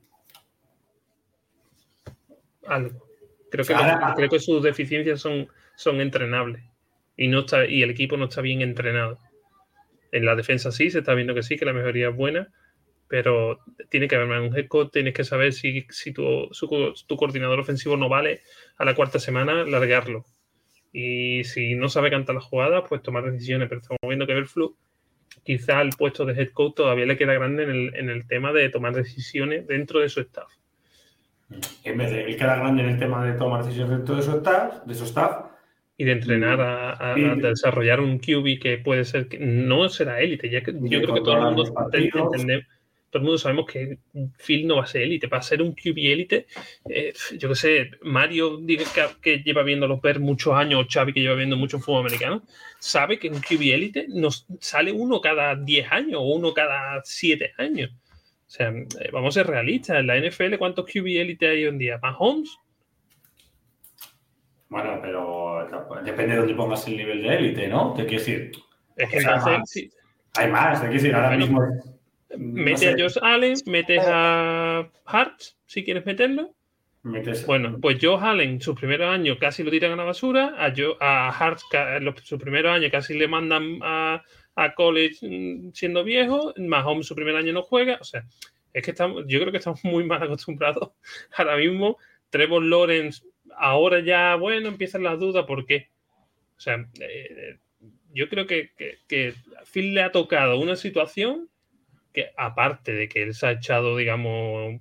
algo. Creo que, Ahora- creo que sus deficiencias son, son entrenables. Y, no está, y el equipo no está bien entrenado. En la defensa sí, se está viendo que sí, que la mejoría es buena, pero tiene que haber más. Un head coach, tienes que saber si, si tu, su- tu coordinador ofensivo no vale a la cuarta semana, largarlo. Y si no sabe cantar las jugadas, pues tomar decisiones. Pero estamos viendo que Everflux quizá el puesto de head coach todavía le queda grande en el, en el tema de tomar decisiones dentro de su staff. En vez de él queda grande en el tema de tomar decisiones dentro de su staff, de su staff Y de entrenar a, a- Y- a desarrollar un QB que puede ser que no será élite. Ya que, yo creo que todo el mundo los partidos. entende- todo el mundo sabemos que Phil no va a ser élite. Para ser un QB élite, eh, yo que sé, Mario que, que lleva viendo los Bears muchos años, o Xavi que lleva viendo mucho fútbol americano, sabe que un QB élite nos sale uno cada 10 años o uno cada 7 años. O sea, eh, vamos a ser realistas. En la NFL, ¿cuántos QB élite hay hoy en día? ¿Mahomes? Bueno, pero depende de dónde pongas el nivel de élite, ¿no? Te quiero decir, Es que O sea, entonces, más. sí, hay más, te quiero decir, ahora mismo. No Mete a Josh Allen, metes a Hart, si quieres meterlo. metes- Bueno, pues Josh Allen, sus primeros años casi lo tiran a la basura. A, Jo- a Hart, sus primeros años casi le mandan a, a college mm, siendo viejo. Mahomes, su primer año no juega. O sea, es que estamos, yo creo que estamos muy mal acostumbrados. Ahora mismo, Trevor Lawrence, ahora ya, bueno, empiezan las dudas. ¿Por qué? O sea, eh, yo creo que, que, que a Phil le ha tocado una situación que, aparte de que él se ha echado, digamos,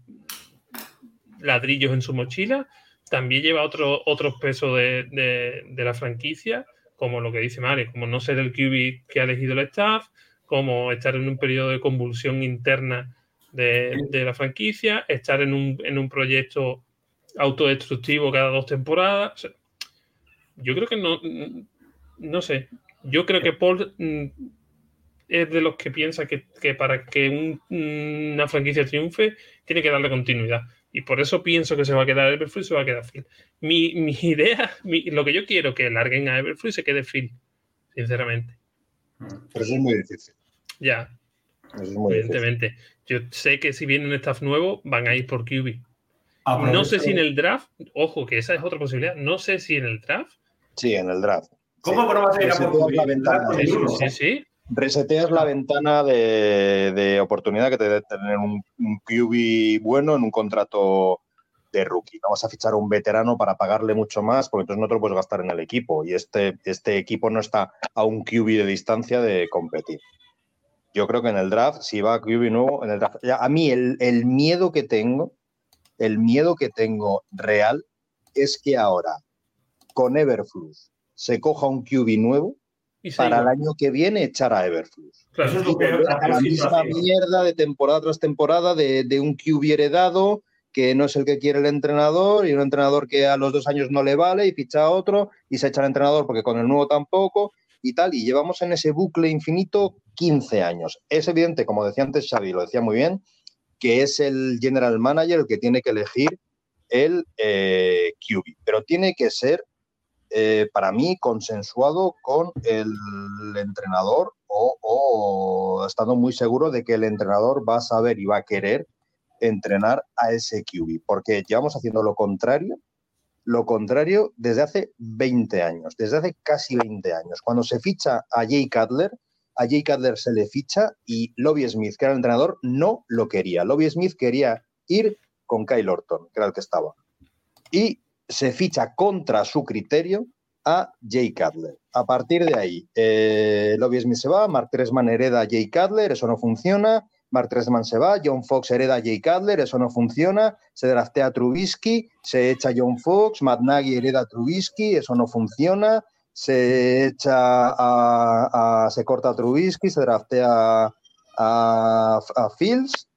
ladrillos en su mochila, también lleva otro, otros pesos de, de- de la franquicia, como lo que dice Mario, como no ser el QB que ha elegido el staff, como estar en un periodo de convulsión interna de, de la franquicia, estar en un, en un proyecto autodestructivo cada dos temporadas. O sea, yo creo que no, no sé, yo creo que Paul mm, es de los que piensa que, que para que un- una franquicia triunfe tiene que darle continuidad. Y por eso pienso que se va a quedar Everflux y se va a quedar Phil. Mi, mi idea, mi- lo que yo quiero que larguen a Everflux y se quede Phil, sinceramente. Pero eso es muy difícil. Ya, Eso es muy difícil. evidentemente. Yo sé que si viene un staff nuevo, van a ir por QB. No sé si en el draft, ojo, que esa es otra posibilidad, no sé si en el draft. Sí, en el draft. ¿Cómo no vas a ir a por QB? Sí, uno. sí, sí. Reseteas la ventana de, de oportunidad que te debe tener un, un QB bueno en un contrato de rookie. Vamos a fichar a un veterano para pagarle mucho más, porque entonces no te lo puedes gastar en el equipo. Y este, este equipo no está a un QB de distancia de competir. Yo creo que en el draft, si va a QB nuevo, en el draft. ya, a mí el, el miedo que tengo, el miedo que tengo real, es que ahora con Everflux se coja un QB nuevo Y para el año que viene echar a Everflux Claro. Eso es lo que volver a la misma mierda de temporada tras temporada de, de un QB heredado que no es el que quiere el entrenador y un entrenador que a los dos años no le vale y ficha a otro y se echa al entrenador porque con el nuevo tampoco y tal. Y llevamos en ese bucle infinito 15 años. Es evidente, como decía antes Xavi, lo decía muy bien, que es el general manager el que tiene que elegir el eh, QB, pero tiene que ser eh, para mí consensuado con el entrenador o, o estando muy seguro de que el entrenador va a saber y va a querer entrenar a ese QB, porque llevamos haciendo lo contrario lo contrario desde hace 20 años, desde hace casi 20 años. Cuando se ficha a Jay Cutler, a Jay Cutler se le ficha y Lobby Smith, que era el entrenador, no lo quería. Lobby Smith quería ir con Kyle Orton, que era el que estaba. Y se ficha contra su criterio a Jay Cutler. A partir de ahí, eh, Lobby Smith se va, Mark Tresman hereda a Jay Cutler, eso no funciona. Mark Tresman se va, John Fox hereda a Jay Cutler, eso no funciona. Se draftea a Trubisky, se echa John Fox, Matt Nagy hereda a Trubisky, eso no funciona. Se echa a, se corta a Trubisky, se draftea a, a Fields,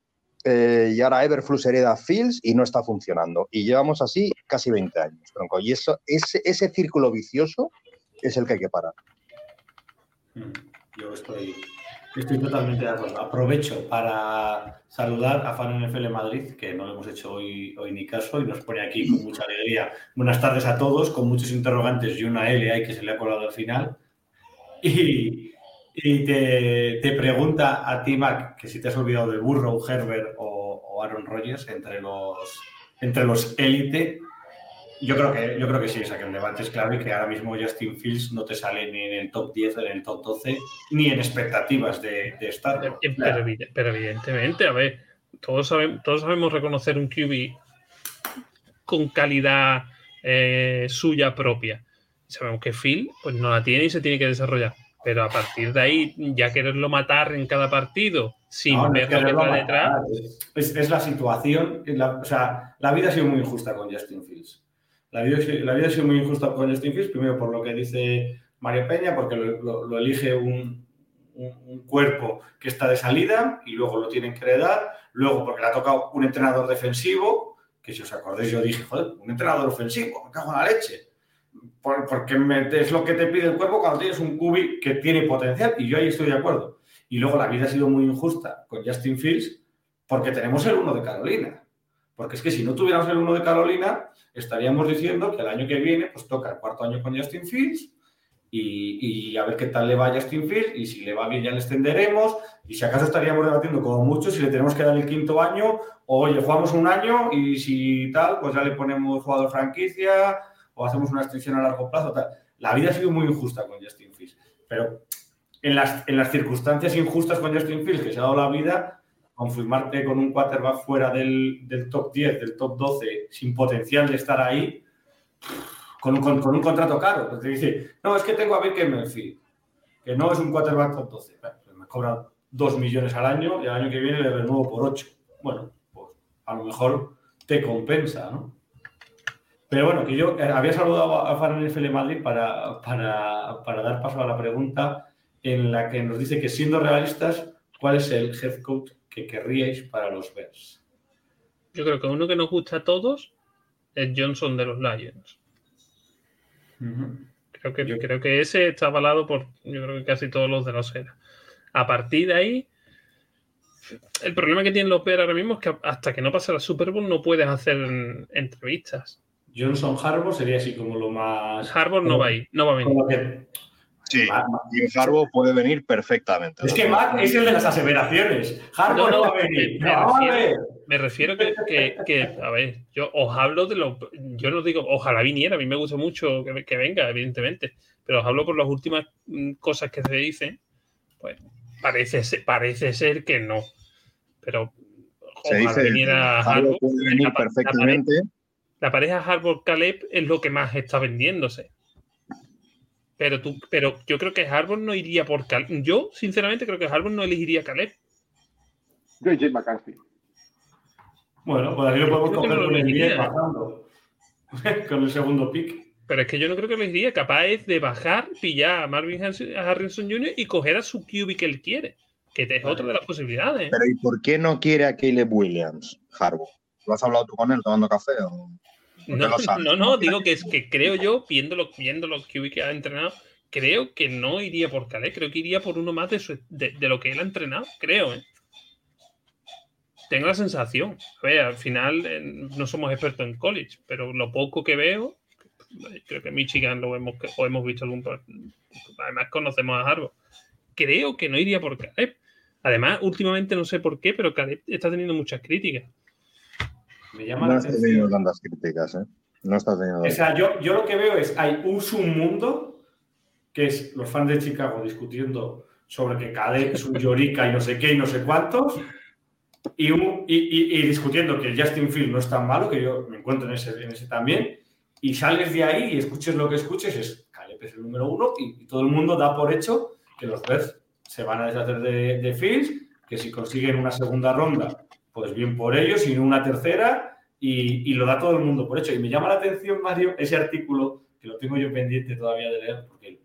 eh, y ahora Everflux hereda Fields y no está funcionando. Y llevamos así casi 20 años, tronco. Y eso, ese, ese círculo vicioso es el que hay que parar. Mm, yo estoy, estoy totalmente de acuerdo. Aprovecho para saludar a Fan NFL Madrid, que no lo hemos hecho hoy, hoy ni caso, y nos pone aquí con mucha alegría. Buenas tardes a todos, con muchos interrogantes y una L ahí que se le ha colado al final. Y, y te, pregunta a ti, Mac, que si te has olvidado de Burrow, Herbert o, Aaron Rodgers entre los entre los élite. Yo creo que yo creo que sí, o sea, que el debate es claro y que ahora mismo Justin Fields no te sale ni en el top 10, ni en el top 12, ni en expectativas de, estar. Pero, evidentemente, a ver, todos sabemos, todos sabemos reconocer un QB con calidad eh, suya propia. Sabemos que Phil pues no la tiene y se tiene que desarrollar pero a partir de ahí ya quererlo matar en cada partido sin ver lo que va detrás. Es, la situación, o sea, la vida ha sido muy injusta con Justin Fields. La vida, la vida ha sido muy injusta con Justin Fields, primero por lo que dice Mario Peña, porque lo, elige un, un, cuerpo que está de salida y luego lo tienen que heredar, luego porque le ha tocado un entrenador defensivo, que si os acordáis yo dije, joder, un entrenador ofensivo, me cago en la leche porque es lo que te pide el cuerpo cuando tienes un cubi que tiene potencial y yo ahí estoy de acuerdo. Y luego la vida ha sido muy injusta con Justin Fields porque tenemos el 1 de Carolina. Porque es que si no tuviéramos el 1 de Carolina, estaríamos diciendo que el año que viene pues toca el cuarto año con Justin Fields y, y, a ver qué tal le va a Justin Fields y si le va bien ya le extenderemos y si acaso estaríamos debatiendo como mucho si le tenemos que dar el quinto año o oye, jugamos un año y si tal, pues ya le ponemos jugador franquicia o hacemos una extensión a largo plazo. La vida ha sido muy injusta con Justin Fields, pero en las, en las circunstancias injustas con Justin Fields que se ha dado la vida, confirmarte con un quarterback fuera del, del, top 10, del top 12, sin potencial de estar ahí, con un, con, un contrato caro. Porque dice, no, es que tengo a Baker Mayfield, que no es un quarterback top 12. Pues me cobra 2 millones al año y el año que viene le renuevo por 8. Bueno, pues a lo mejor te compensa, ¿no? Pero bueno, que yo eh, había saludado a Fan NFL Madrid para, para, dar paso a la pregunta en la que nos dice que siendo realistas, ¿cuál es el head coach que querríais para los Bears? Yo creo que uno que nos gusta a todos es Johnson de los Lions. creo, que, yo... creo que ese está avalado por yo creo que casi todos los de la Osera. A partir de ahí, el problema que tienen los Bears ahora mismo es que hasta que no pase la Super Bowl no puedes hacer entrevistas. Johnson Harbour sería así como lo más. Harbour no va ahí, no va a venir. Sí, Jim Harbour puede venir perfectamente. Es que Mac es el de las aseveraciones. Harbour no, va a venir. Me, refiero, que, a ver, yo os hablo de lo. Yo no digo, ojalá viniera, a mí me gusta mucho que, venga, evidentemente, pero os hablo por las últimas mm, cosas que se dicen. Pues parece, parece ser que no. Pero se dice viniera Harbour. Puede venir perfectamente la pareja Harbour-Caleb es lo que más está vendiéndose. Pero, tú, pero yo creo que Harbour no iría por Caleb. Yo, sinceramente, creo que Harbour no elegiría Caleb. Yo y Jay McCarthy. Bueno, pues ahí lo podemos coger con el bajando. con el segundo pick. Pero es que yo no creo que elegiría. Capaz es de bajar, pillar a Marvin Harrison Jr. y coger a su QB que él quiere. Que es otra de las posibilidades. Pero ¿y por qué no quiere a Caleb Williams, Harbour? ¿Lo has hablado tú con él tomando café? O... No, no, digo que es que creo yo, viendo lo, viendo lo que ha entrenado, creo que no iría por Calais, creo que iría por uno más de, lo que él ha entrenado, creo. ¿eh? Tengo la sensación. A ver, al final eh, no somos expertos en college, pero lo poco que veo, creo que Michigan lo hemos, o hemos visto algún. Además, conocemos a Harvard. Creo que no iría por Caleb. Además, últimamente no sé por qué, pero Caleb está teniendo muchas críticas. Me llama la atención. tantas críticas, ¿eh? No está teniendo. O sea, yo, yo lo que veo es, hay un submundo, que es los fans de Chicago discutiendo sobre que Caleb es un llorica y no sé qué y no sé cuántos, y, un- y- y- y discutiendo que Justin Field no es tan malo, que yo me encuentro en ese, en ese también, y sales de ahí y escuches lo que escuches, es Caleb es el número uno, y, todo el mundo da por hecho que los Bears se van a deshacer de, de Fields, que si consiguen una segunda ronda, pues bien por ellos, y no una tercera, y, y lo da todo el mundo por hecho. Y me llama la atención, Mario, ese artículo, que lo tengo yo pendiente todavía de leer, porque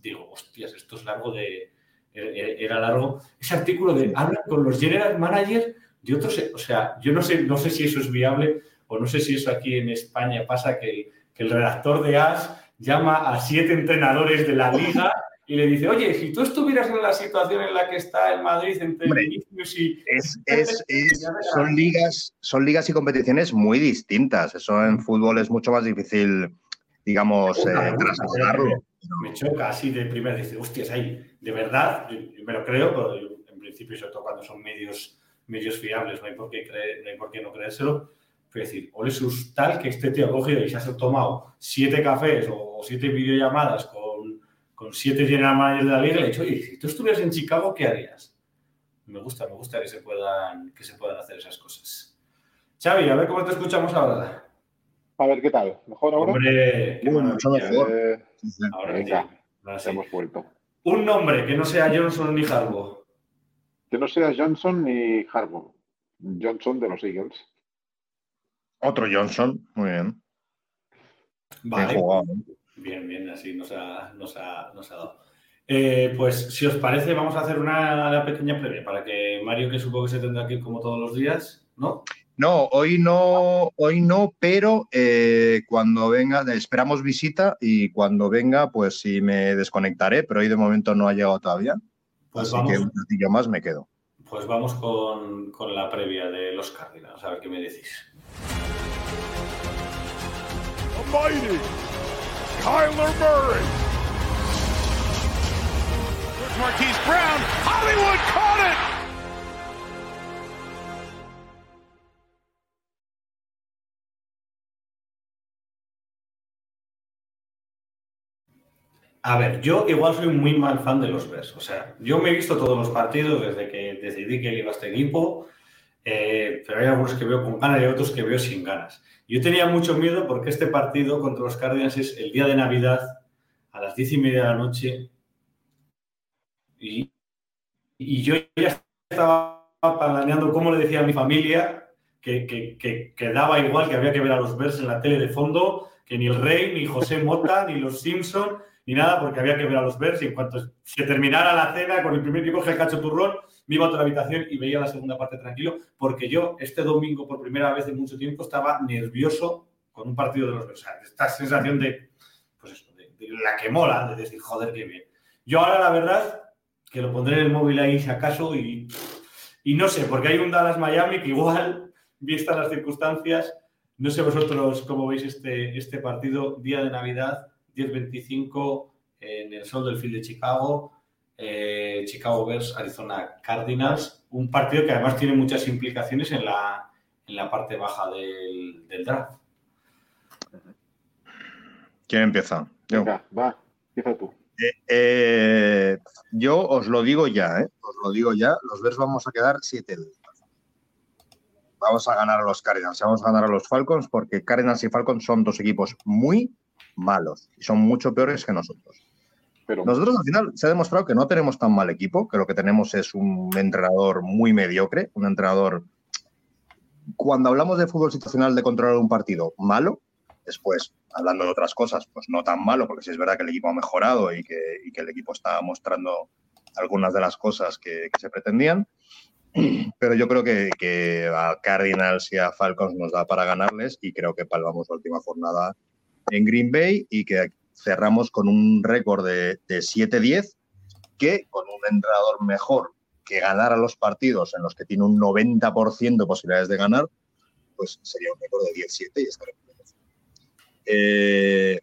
digo, hostias, esto es largo de... Era era largo. Ese artículo de habla con los general managers de otros... O sea, yo no sé, no sé si eso es viable o no sé si eso aquí en España pasa, que el, que el redactor de AS llama a siete entrenadores de la liga y le dice, oye, si tú estuvieras en la situación en la que está el Madrid entre Hombre, Vinicius y... Es, es- es- son, ligas, son ligas y competiciones muy distintas. Eso en fútbol es mucho más difícil, digamos, eh, trasladarlo. me choca así de primera. Dice, hostias, ahí, de verdad, yo, me lo creo, pero yo, en principio, sobre todo cuando son medios, medios fiables, no hay por qué, creer, no hay por qué no creérselo. Pero decir, ole sus tal que este tío ha cogido y se ha tomado siete cafés o, o siete videollamadas con, con siete general managers de la liga le ha dicho, oye, si tú estuvieras en Chicago, ¿qué harías? Me gusta, me gusta que se puedan, que se puedan hacer esas cosas. Xavi, a ver cómo te escuchamos ahora. A ver qué tal. ¿Mejor ahora? Hombre, qué mejor. Eh, Ahora Venga. sí, ahora sí. ya hemos vuelto. Un nombre que no sea Johnson ni Harbaugh. Que no sea Johnson ni Harbaugh. Johnson de los Eagles. Otro Johnson, muy bien. Bien Vale. jugado. ¿eh? Bien, bien, así nos ha, nos ha- nos ha dado. Eh, pues si os parece, vamos a hacer una pequeña previa para que Mario, que supongo que se tendrá que ir como todos los días, ¿no? No, hoy no, hoy no, pero eh, cuando venga, esperamos visita y cuando venga, pues sí me desconectaré, pero hoy de momento no ha llegado todavía. Pues así vamos, que un ratillo más me quedo. pues vamos con, con la previa de los Cardinals, a ver qué me decís. Kyler Murray. Marquise Brown. Hollywood caught it. A ver, yo igual soy muy mal fan de los Bears. O sea, yo me he visto todos los partidos desde que decidí que iba a este equipo, eh, pero hay algunos que veo con ganas y otros que veo sin ganas. Yo tenía mucho miedo porque este partido contra los Cardinals es el día de Navidad a las diez y media de la noche y, y yo ya estaba planeando cómo le decía a mi familia que, que, que, que daba igual que había que ver a los Bears en la tele de fondo, que ni el Rey, ni José Mota, ni los Simpson, ni nada, porque había que ver a los Bears y en cuanto se terminara la cena con el primer que el cacho turrón, me iba a otra habitación y veía la segunda parte tranquilo, porque yo este domingo por primera vez en mucho tiempo estaba nervioso con un partido de los sea, esta sensación de, pues eso, de, de la que mola, de decir, joder, qué bien. Yo ahora la verdad que lo pondré en el móvil ahí si acaso y, y no sé, porque hay un Dallas Miami que igual, vistas las circunstancias, no sé vosotros cómo veis este, este partido, día de Navidad, 10-25 en el sol del field de Chicago, eh, Chicago Bears, Arizona Cardinals, un partido que además tiene muchas implicaciones en la, en la parte baja del, del draft. ¿Quién empieza? Yo. Venga, va, empieza tú. Eh, eh, yo os lo digo ya, ¿eh? os lo digo ya, los Bears vamos a quedar 7 Vamos a ganar a los Cardinals, vamos a ganar a los Falcons porque Cardinals y Falcons son dos equipos muy malos y son mucho peores que nosotros. Pero Nosotros al final se ha demostrado que no tenemos tan mal equipo, que lo que tenemos es un entrenador muy mediocre, un entrenador, cuando hablamos de fútbol situacional de controlar un partido malo, después, hablando de otras cosas, pues no tan malo, porque sí es verdad que el equipo ha mejorado y que, y que el equipo está mostrando algunas de las cosas que, que se pretendían, pero yo creo que, que a Cardinals y a Falcons nos da para ganarles y creo que palmamos la última jornada en Green Bay y que cerramos con un récord de, de 7-10 que con un entrenador mejor que ganara los partidos en los que tiene un 90% de posibilidades de ganar, pues sería un récord de 10-7 y estaremos eh,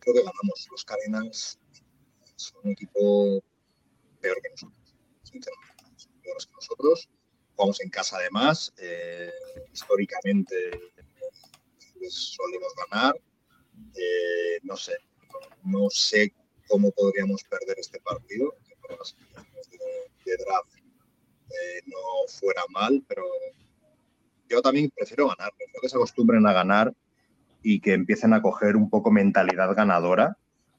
creo que ganamos. Los Cardinals son un equipo peor que nosotros, sinceramente. Peores que nosotros. Jugamos en casa además. Eh, históricamente les solemos ganar. Eh, no sé, no sé cómo podríamos perder este partido, que por las de, de draft eh, no fuera mal, pero yo también prefiero ganar, prefiero que se acostumbren a ganar y que empiecen a coger un poco mentalidad ganadora,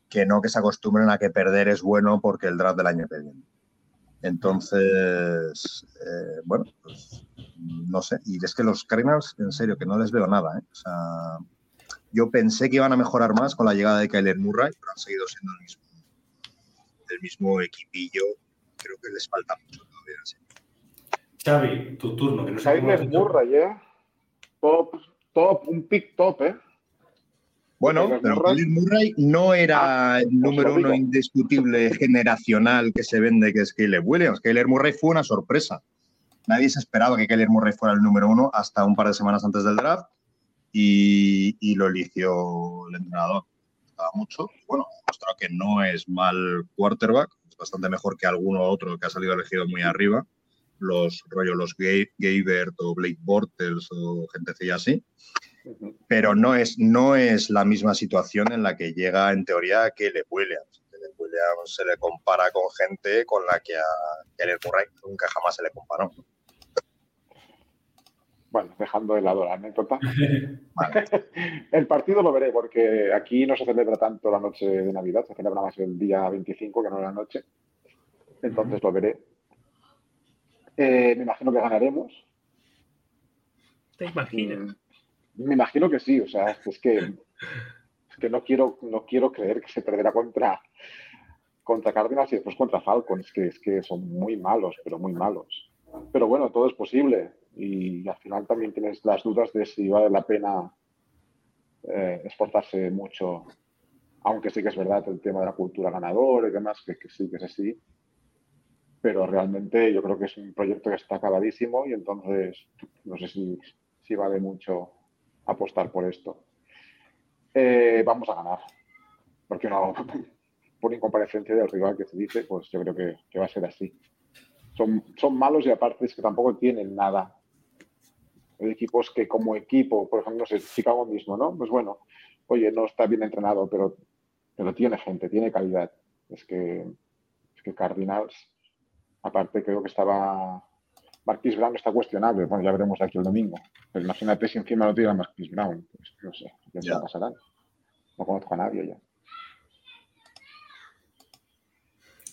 que no que se acostumbren a que perder es bueno porque el draft del año que viene. Entonces, eh, bueno, pues no sé. Y es que los Cardinals, en serio, que no les veo nada. ¿eh? O sea, yo pensé que iban a mejorar más con la llegada de Kyler Murray, pero han seguido siendo el mismo, el mismo equipillo. Creo que les falta mucho todavía. ¿sí? Xavi, tu turno. Que no Kyler. Murray, ¿eh? Top, top, un pick top, ¿eh? Bueno, Kyler pero Murray. Kyler Murray no era el os número uno indiscutible generacional que se vende, que es Kyler Williams. Kyler Murray fue una sorpresa. Nadie se esperaba que Kyler Murray fuera el número uno hasta un par de semanas antes del draft y, y lo eligió el entrenador. Gustaba mucho. Y Bueno, ha demostrado que no es mal quarterback, es bastante mejor que alguno otro que ha salido elegido muy arriba. Los rollo los Ga- Gabert o Blake Bortles o gentecilla así pero no es, no es la misma situación en la que llega en teoría Caleb Williams. Caleb Williams se le compara con gente con la que a Caleb Murray nunca jamás se le comparó. Bueno, dejando de lado la anécdota. el partido lo veré porque aquí no se celebra tanto la noche de Navidad, se celebra más el día 25 que no la noche. Entonces lo veré. Eh, me imagino que ganaremos. ¿Te imaginas? Mm, Me imagino que sí, o sea, es que, es que no, quiero, no quiero creer que se perderá contra, contra Cardinals y después contra Falcons, que es que son muy malos, pero muy malos. Pero bueno, todo es posible y al final también tienes las dudas de si vale la pena eh, esforzarse mucho, aunque sí que es verdad el tema de la cultura ganadora y demás, que, sí que es así. Pero realmente yo creo que es un proyecto que está acabadísimo y entonces no sé si, si vale mucho apostar por esto. Eh, vamos a ganar. Porque no, por incomparecencia del rival que se dice, pues yo creo que, que va a ser así. Son, son malos y aparte es que tampoco tienen nada. Hay equipos que como equipo, por ejemplo, no sé, Chicago mismo, ¿no? Pues bueno, oye, no está bien entrenado, pero, pero tiene gente, tiene calidad. Es que, es que Cardinals, aparte creo que estaba Marquis Brown está cuestionable. Bueno, ya veremos aquí el domingo. Pero imagínate si encima lo tira Marquis Brown. Pues no sé, ya se Ya. pasarán. No conozco a nadie ya.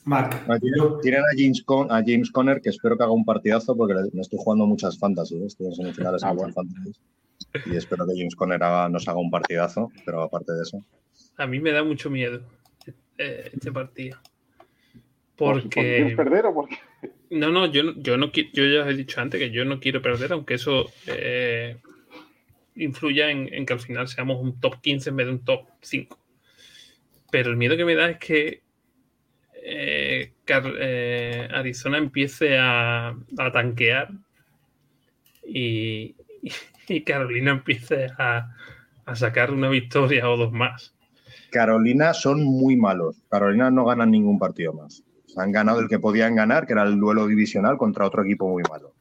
Marc, Ah, Tienen, a, James Con- a James Conner, que espero que haga un partidazo porque me estoy jugando muchas fantasy, ¿eh? estoy en semifinales Ah, bueno. fantasy. Y espero que James Conner haga- nos haga un partidazo, pero aparte de eso. A mí me da mucho miedo eh, este partido. ¿Por qué Porque. quieres perder o por qué? No, no, yo, no- yo no yo ya os he dicho antes que yo no quiero perder, aunque eso eh, influya en, en que al final seamos un top 15 en vez de un top 5. Pero el miedo que me da es que eh, eh, Arizona empiece a, a tanquear y, y Carolina empiece a, a sacar una victoria o dos más. Carolina son muy malos. Carolina no ganan ningún partido más. Han ganado el que podían ganar, que era el duelo divisional contra otro equipo muy malo.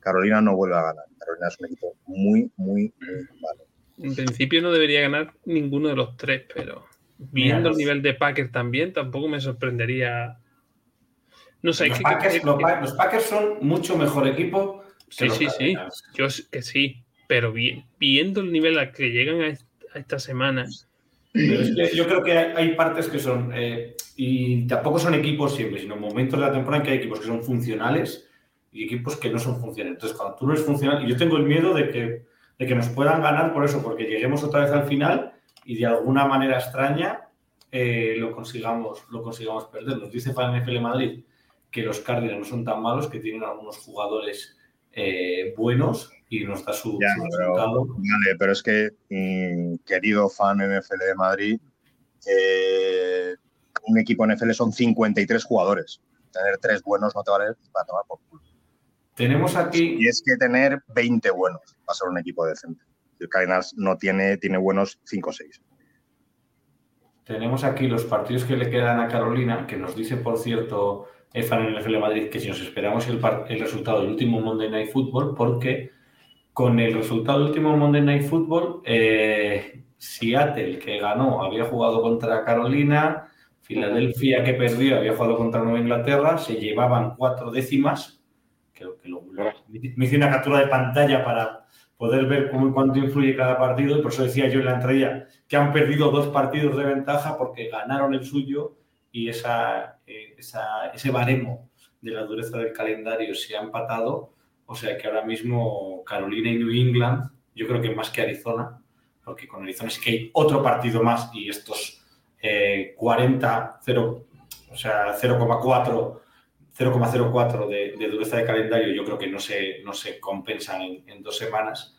Carolina no vuelve a ganar. Carolina es un equipo muy, muy, muy malo. En principio no debería ganar ninguno de los tres, pero viendo Mira, el nivel de Packers también, tampoco me sorprendería. No sé, los, que- Packers, que- los los Packers son mucho mejor equipo que Sí, sí, sí. Yo que sí, pero vi- viendo el nivel al que llegan a, a esta semana, Pero es que yo creo que hay, hay partes que son, eh, y tampoco son equipos siempre, sino momentos de la temporada en que hay equipos que son funcionales y equipos que no son funcionales. Entonces, cuando tú no eres funcional, y yo tengo el miedo de que, de que nos puedan ganar por eso, porque lleguemos otra vez al final y de alguna manera extraña eh, lo, consigamos, lo consigamos perder. Nos dice para NFL Madrid que los Cardinals no son tan malos, que tienen algunos jugadores eh, buenos y nos da su, Ya, su pero- resultado. Vale, pero es que, mm, querido fan NFL de Madrid, eh, un equipo NFL son 53 jugadores. Tener tres buenos no te vale para tomar por culo. Tenemos aquí... Y es que tener 20 buenos para ser un equipo decente. El Cardinals no tiene, tiene buenos 5 o 6. Tenemos aquí los partidos que le quedan a Carolina, que nos dice, por cierto, EFAN en el NFL Madrid, que si nos esperamos el, resultado del último Monday Night Football, porque con el resultado último en Monday Night Football, eh, Seattle, que ganó, había jugado contra Carolina, Filadelfia, que perdió, había jugado contra Nueva Inglaterra, se llevaban cuatro décimas. Creo que lo, me hice una captura de pantalla para poder ver cómo y cuánto influye cada partido, y por eso decía yo en la entrada que han perdido dos partidos de ventaja porque ganaron el suyo y esa, eh, esa, ese baremo de la dureza del calendario se ha empatado. O sea que ahora mismo Carolina y New England, yo creo que más que Arizona, porque con Arizona sí que hay otro partido más y estos 40, 0, o sea, 0,4 0,04 de, de, dureza de calendario yo creo que no se, no se compensan en, dos semanas,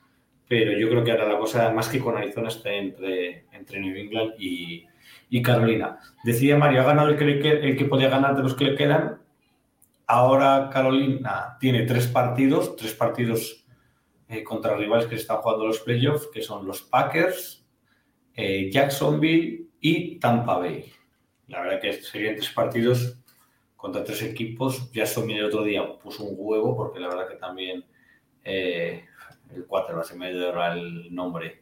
pero yo creo que ahora la cosa más que con Arizona está entre, entre New England y, y Carolina. Decía Mario, ha ganado el que, el que podía ganar de los que le quedan. Ahora Carolina tiene tres partidos, tres partidos eh, contra rivales que están jugando los playoffs, que son los Packers, eh, Jacksonville y Tampa Bay. La verdad que serían tres partidos contra tres equipos. Jacksonville el otro día puso un huevo, porque la verdad que también eh, el 4 se me dio el nombre.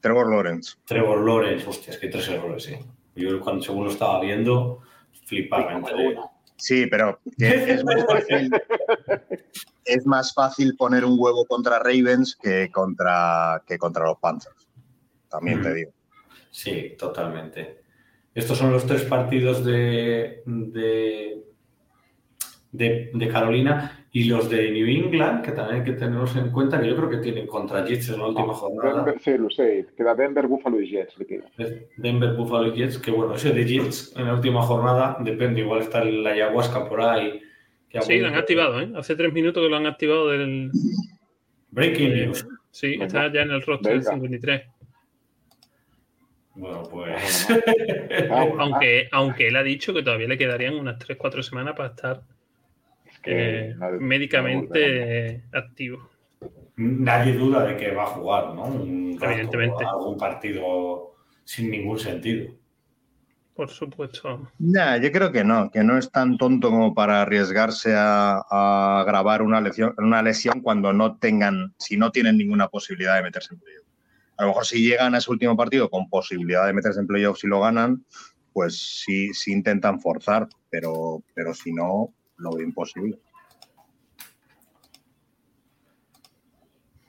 Trevor Lawrence. Trevor Lawrence, hostia, es que tres errores, sí. Yo cuando según lo estaba viendo, flipaba entre... Sí, pero es más, fácil, es más fácil poner un huevo contra Ravens que contra, que contra los Panthers. También te mm. digo. Sí, totalmente. Estos son los tres partidos de, de, de, Carolina y los de New England, que también hay que tenerlos en cuenta, que yo creo que tienen contra Jets en la última jornada. Denver, sí, lo sé. Queda Denver, Buffalo y Jets. Denver, Buffalo y Jets, que bueno, ese de Jets en la última jornada, depende, igual está la ayahuasca por ahí. sí, lo han activado, ¿eh? Hace tres minutos que lo han activado del... Breaking news. Sí, está ya en el roster del 53. Bueno, pues. aunque, aunque él ha dicho que todavía le quedarían unas 3-4 semanas para estar eh, médicamente activo. Nadie duda de que va a jugar, ¿no? Evidentemente. algún partido sin ningún sentido. Por supuesto. Nah, yo creo que no, que no es tan tonto como para arriesgarse a, grabar una lesión, una lesión cuando no tengan, si no tienen ninguna posibilidad de meterse en playoff. A lo mejor si llegan a ese último partido con posibilidad de meterse en playoffs y lo ganan, pues sí, sí intentan forzar, pero, pero si no, lo veo imposible.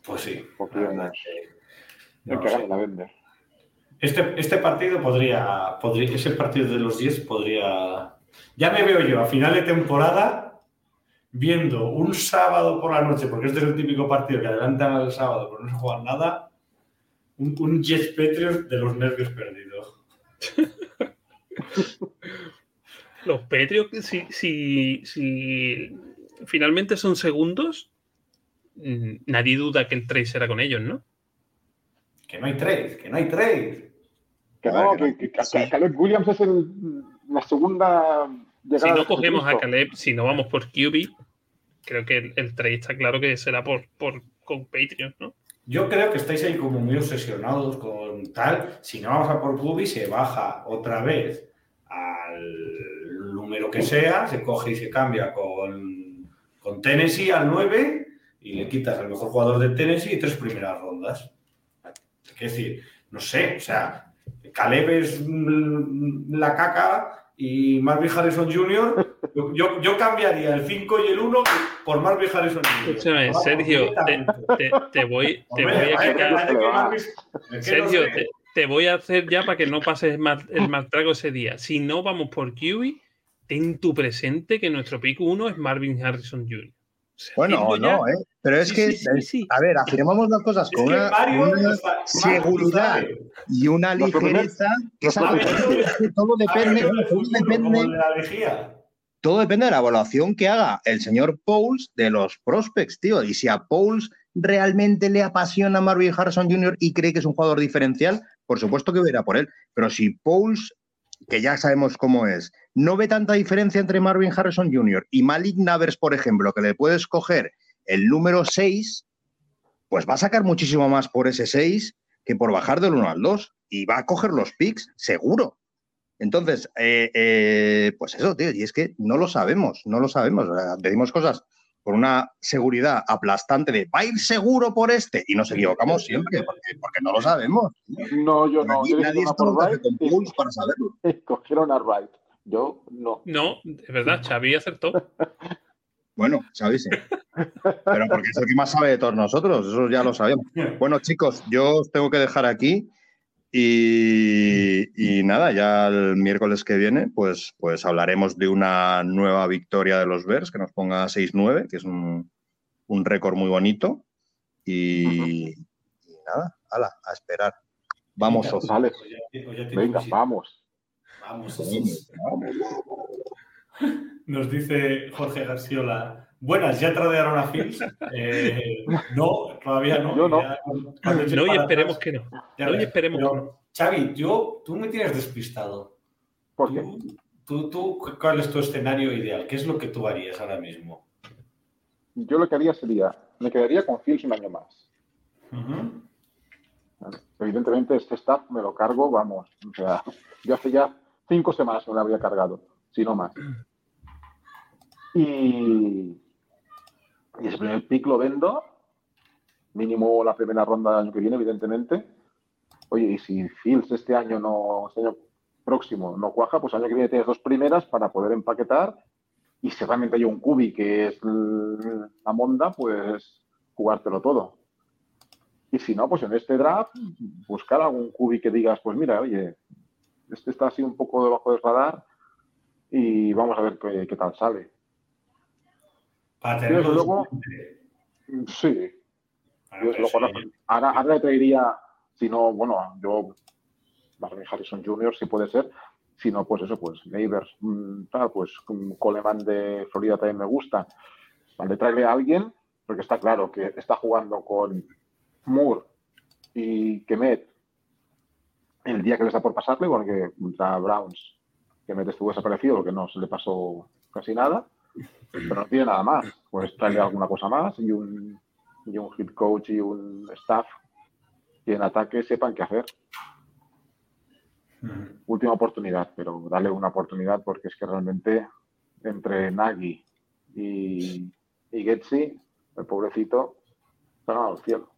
Pues sí. Este, este partido podría, podría, ese partido de los 10 podría... Ya me veo yo a final de temporada viendo un sábado por la noche, porque este es el típico partido que adelantan el sábado, pero no se juega nada, un, un Jets Patriots de los nervios perdidos. los Patriots, si, si, si finalmente son segundos, mm, nadie duda que el trade será con ellos, ¿no? Que no hay trade, que no hay trade. Que no, que, Caleb Williams es la segunda. Si no cogemos a Caleb, si no vamos por QB, creo que el, trade está claro que será por, por con Patriots, ¿no? Yo creo que estáis ahí como muy obsesionados con tal. Si no vamos a por Gubi, se baja otra vez al número que sea, se coge y se cambia con, con Tennessee al 9 y le quitas al mejor jugador de Tennessee y tres primeras rondas. Es decir, no sé, o sea, Caleb es la caca y Marvin Harrison Jr., yo, yo cambiaría el 5 y el 1 por Marvin Harrison Jr. Escúchame, Sergio, te, voy, te voy a quitar. Sergio, te, voy a hacer ya para que no pases el mal trago ese día. Si no vamos por QB, ten tu presente que nuestro pick 1 es Marvin Harrison Jr. Bueno, no, ¿eh? pero es que, a ver, afirmamos las cosas con una, seguridad y una ligereza que es todo depende, todo depende, todo depende de la evaluación que haga el señor Pauls de los prospects, tío. Y si a Pauls realmente le apasiona Marvin Harrison Jr. y cree que es un jugador diferencial, por supuesto que verá por él. Pero si Pauls, que ya sabemos cómo es, no ve tanta diferencia entre Marvin Harrison Jr. y Malik Navers, por ejemplo, que le puedes coger el número 6, pues va a sacar muchísimo más por ese 6 que por bajar del 1 al 2 y va a coger los picks, seguro. Entonces, eh, eh, pues eso, tío, y es que no lo sabemos, no lo sabemos. Pedimos cosas con una seguridad aplastante de va a ir seguro por este y nos equivocamos siempre porque, porque no lo sabemos. No, yo no. Nadie, Yo nadie está por con Wright Pulse para saberlo. y cogieron a Wright. Yo no. No, es verdad, Xavi acertó. Bueno, ¿sabéis? Pero porque es el que más sabe de todos nosotros, eso ya lo sabemos. Bueno, chicos, yo os tengo que dejar aquí y, y nada, ya el miércoles que viene, pues, pues hablaremos de una nueva victoria de los Bears que nos ponga 6-9, que es un, un récord muy bonito. Y, y nada, ala, a esperar. Vamos. Vale, tienes venga, visita. vamos. Vamos. Nos dice Jorge Garciola. Buenas, ¿ya tradearon a Fields? Eh, no, todavía no. Yo no. Ya, No, y esperemos atrás, que no. ya No, y esperemos que no. Pero, Xavi, yo, tú me tienes despistado. ¿Por qué? Tú, tú, tú, ¿cuál es tu escenario ideal? ¿Qué es lo que tú harías ahora mismo? Yo lo que haría sería, me quedaría con Fields un año más. Evidentemente, este staff me lo cargo, vamos. O sea, yo hace ya cinco semanas me lo habría cargado, si no más. Y, y ese primer pick lo vendo, mínimo la primera ronda del año que viene, evidentemente. Oye, y si Fields este año no, este año próximo no cuaja, pues el año que viene tienes dos primeras para poder empaquetar. Y si realmente hay un cubi que es la monda, pues jugártelo todo. Y si no, pues en este draft, buscar algún cubi que digas, pues mira, oye, este está así un poco debajo del radar y vamos a ver qué tal sale. Para luego-. Sí, yo ahora, ahora le traería, si no, bueno, yo, Barney Harrison Jr., si puede ser, si no, pues eso, pues Neighbors, mm, tal, pues un Coleman de Florida también me gusta. Vale, traerle a alguien, porque está claro que está jugando con Moore y Kemet el día que les da por pasarle, bueno, que contra Browns, Kemet estuvo desaparecido porque no se le pasó casi nada, pero no tiene nada más. Pues traerle alguna cosa más y un, y un head coach y un staff que en ataque sepan qué hacer. ujú. Última oportunidad, pero darle una oportunidad porque es que realmente entre Nagy y, y Getsi, el pobrecito, se el cielo.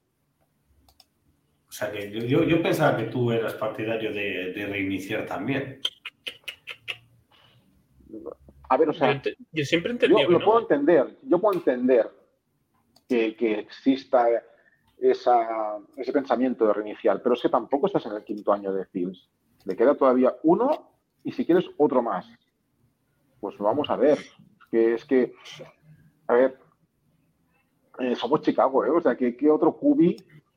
O sea que yo, yo, yo pensaba que tú eras partidario de, de reiniciar también. A ver, o Yo, sea, yo siempre he yo lo no. puedo entender, yo puedo entender que, que exista esa, ese pensamiento de reiniciar, pero es que tampoco estás en el quinto año de Fields. Le queda todavía uno y si quieres otro más. Pues vamos a ver. Que, es que a ver, eh, somos Chicago, ¿eh? O sea, ¿qué, qué otro QB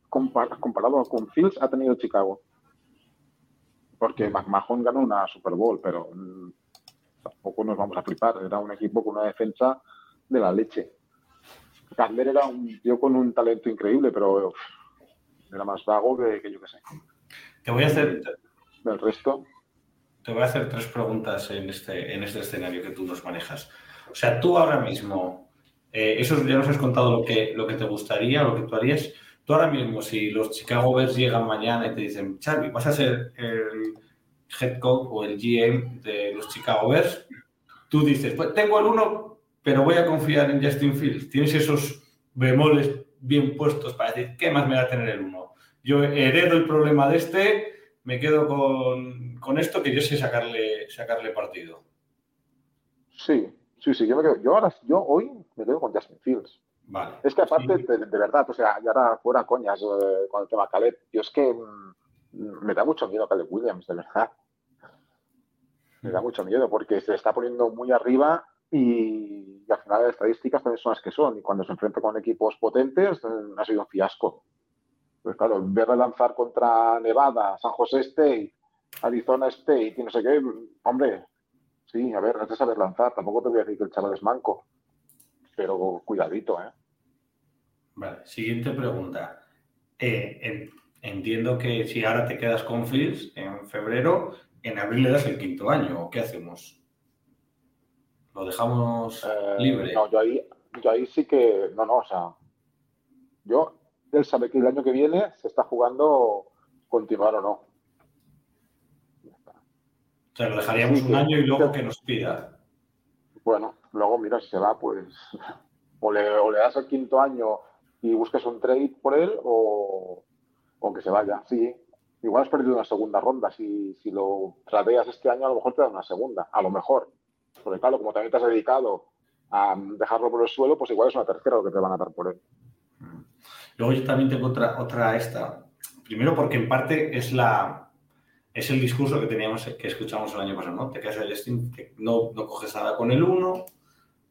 compar- comparado con Fields ha tenido Chicago? Porque McMahon ganó una Super Bowl, pero mm, tampoco nos vamos a flipar. Era un equipo con una defensa de la leche. Candler era un tío con un talento increíble, pero uf, era más vago que, que yo que sé. Te voy a hacer, Del resto, te voy a hacer tres preguntas en este, en este escenario que tú nos manejas. O sea, tú ahora mismo, eh, eso ya nos has contado lo que, lo que te gustaría, lo que tú harías. Tú ahora mismo, si los Chicago Bears llegan mañana y te dicen, Charlie, vas a ser el head coach o el GM de los Chicago Bears, tú dices, pues tengo el uno, pero voy a confiar en Justin Fields. Tienes esos bemoles bien puestos para decir, ¿qué más me va a tener el uno? Yo heredo el problema de este, me quedo con, con esto que yo sé sacarle, sacarle partido. sí, sí, sí. Yo, me quedo- yo ahora, yo hoy me quedo con Justin Fields. Vale. Es que aparte, Sí. de, de verdad, o sea, y ahora fuera coñas eh, con el tema Caleb, yo es que mm, me da mucho miedo Caleb Williams, de verdad. Me da mucho miedo porque se está poniendo muy arriba y, y al final las estadísticas también son las que son. Y cuando se enfrenta con equipos potentes, eh, ha sido un fiasco. Pues claro, verle lanzar contra Nevada, San José State, Arizona State y no sé qué, hombre, sí, a ver, has de saber lanzar. Tampoco te voy a decir que el chaval es manco, pero cuidadito, ¿eh? Vale, siguiente pregunta. Eh, en- entiendo que si ahora te quedas con Fields en febrero, en abril le das el quinto año, ¿o qué hacemos? ¿Lo dejamos Eh, libre? No, yo ahí, yo ahí sí que. No, no, o sea. Yo, él sabe que el año que viene se está jugando continuar o no. O sea, lo dejaríamos Sí, un año y luego que- nos pida. Bueno, luego, mira, si se va, pues. O le, o le das el quinto año y busques un trade por él o, o que se vaya. Sí, igual has perdido una segunda ronda. Si, si lo tradeas este año, a lo mejor te dan una segunda. A lo mejor. Porque claro, como también te has dedicado a dejarlo por el suelo, pues igual es una tercera lo que te van a dar por él. Luego yo también tengo otra, otra esta. Primero porque en parte es la es el discurso que teníamos, que escuchamos el año pasado, ¿no? Te quedas el Steam, no, no coges nada con el 1,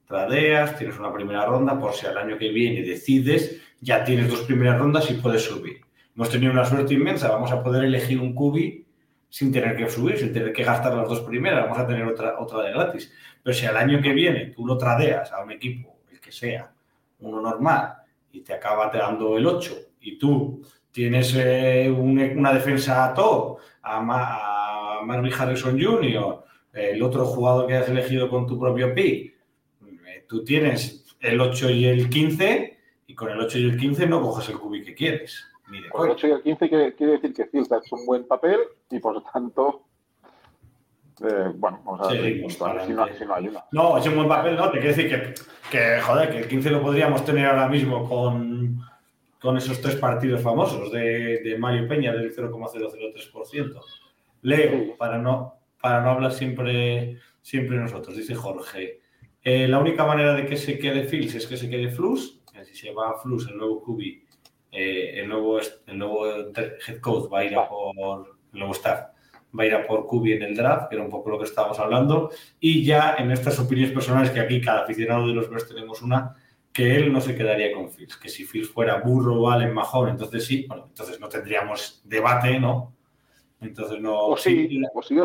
tradeas, tienes una primera ronda, por si al año que viene decides, ya tienes dos primeras rondas y puedes subir. Hemos tenido una suerte inmensa, vamos a poder elegir un cubi sin tener que subir, sin tener que gastar las dos primeras, vamos a tener otra, otra de gratis. Pero si al año que viene tú lo tradeas a un equipo, el que sea, uno normal, y te acaba dando el 8, y tú tienes eh, una defensa a, a Marvin Harrison Jr., el otro jugador que has elegido con tu propio pick, eh, tú tienes el 8 y el 15, y con el 8 y el 15 no coges el cubi que quieres. Con el 8 y el 15 quiere, decir que Fields ha hecho un buen papel y por lo tanto eh, bueno, vamos a ver pues si, no, si, no, hay una. No, es un buen papel, ¿no? Te quiere decir que, que, joder, que el 15 lo podríamos tener ahora mismo con, con esos tres partidos famosos de, de Mario Peña del 0,003%. Leo, para no, para no hablar siempre, siempre nosotros, dice Jorge. Eh, la única manera de que se quede Fils es que se quede Flux. Si se va a Flux, el nuevo Kubi, eh, el, nuevo, el nuevo head coach va a ir a por el nuevo staff va a ir a por Kubi en el draft, que era un poco lo que estábamos hablando. Y ya en estas opiniones personales, que aquí cada aficionado de los Bears tenemos una, que él no se quedaría con Fields, que si Fields fuera burro o Allen Mahon, entonces sí, bueno, entonces no tendríamos debate, ¿no? Entonces no... Pues sí, sí, pues sí,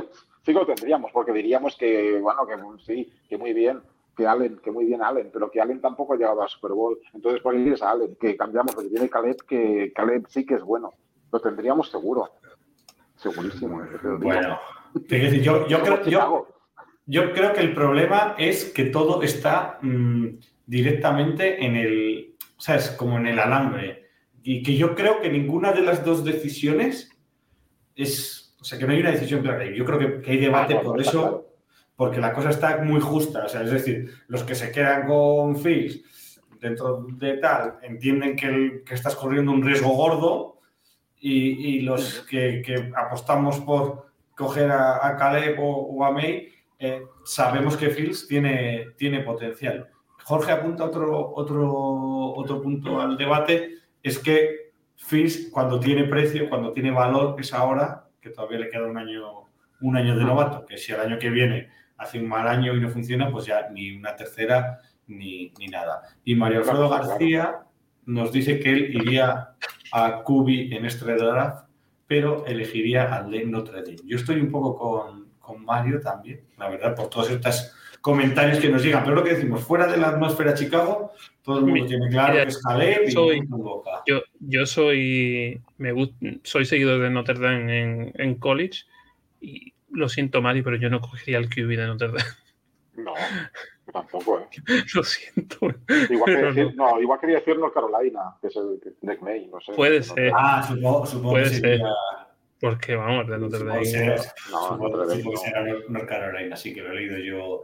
sí lo tendríamos, porque diríamos que, bueno, que sí, que muy bien, que Allen, que muy bien Allen, pero que Allen tampoco ha llegado a Super Bowl. Entonces, ¿por qué a Allen? Que cambiamos, porque tiene Caleb, que Caleb sí que es bueno. Lo tendríamos seguro. Segurísimo. Bueno, yo, yo, creo, yo, yo, creo, que el problema es que todo está mmm, directamente en el, ¿sabes? Como en el alambre. Y que yo creo que ninguna de las dos decisiones es, o sea, que no hay una decisión clara. Yo creo que, que hay debate por eso, porque la cosa está muy justa. O sea, es decir, los que se quedan con Fields dentro de tal entienden que, el, que estás corriendo un riesgo gordo y, y los que, que, apostamos por coger a, a Caleb o, o, a May, eh, sabemos que Fields tiene, tiene potencial. Jorge apunta otro, otro, otro punto al debate, es que Fields cuando tiene precio, cuando tiene valor, es ahora, que todavía le queda un año, un año de novato, que si el año que viene hace un mal año y no funciona, pues ya ni una tercera ni, ni nada. Y Mario Alfredo García nos dice que él iría a Kubi en este draft, pero elegiría al de Notre Dame. Yo estoy un poco con, con, Mario también, la verdad, por todos estos comentarios que nos llegan. Pero lo que decimos, fuera de la atmósfera Chicago, todo el mundo tiene claro Mira, que es Caleb y soy, Boca. Yo, yo soy, me soy seguidor de Notre Dame en, en college y lo siento, Mario, pero yo no cogería el QB de Notre Dame. No, tampoco, ¿eh? Lo siento. Igual, que decir, no. no. igual quería decir North Carolina, que es el Nick May, no sé. Puede ser. Ah, supongo, supongo Puede que ser. sería... Porque vamos, de Notre Dame. No, Notre Dame. Supongo que será North Carolina, sí que lo he leído yo.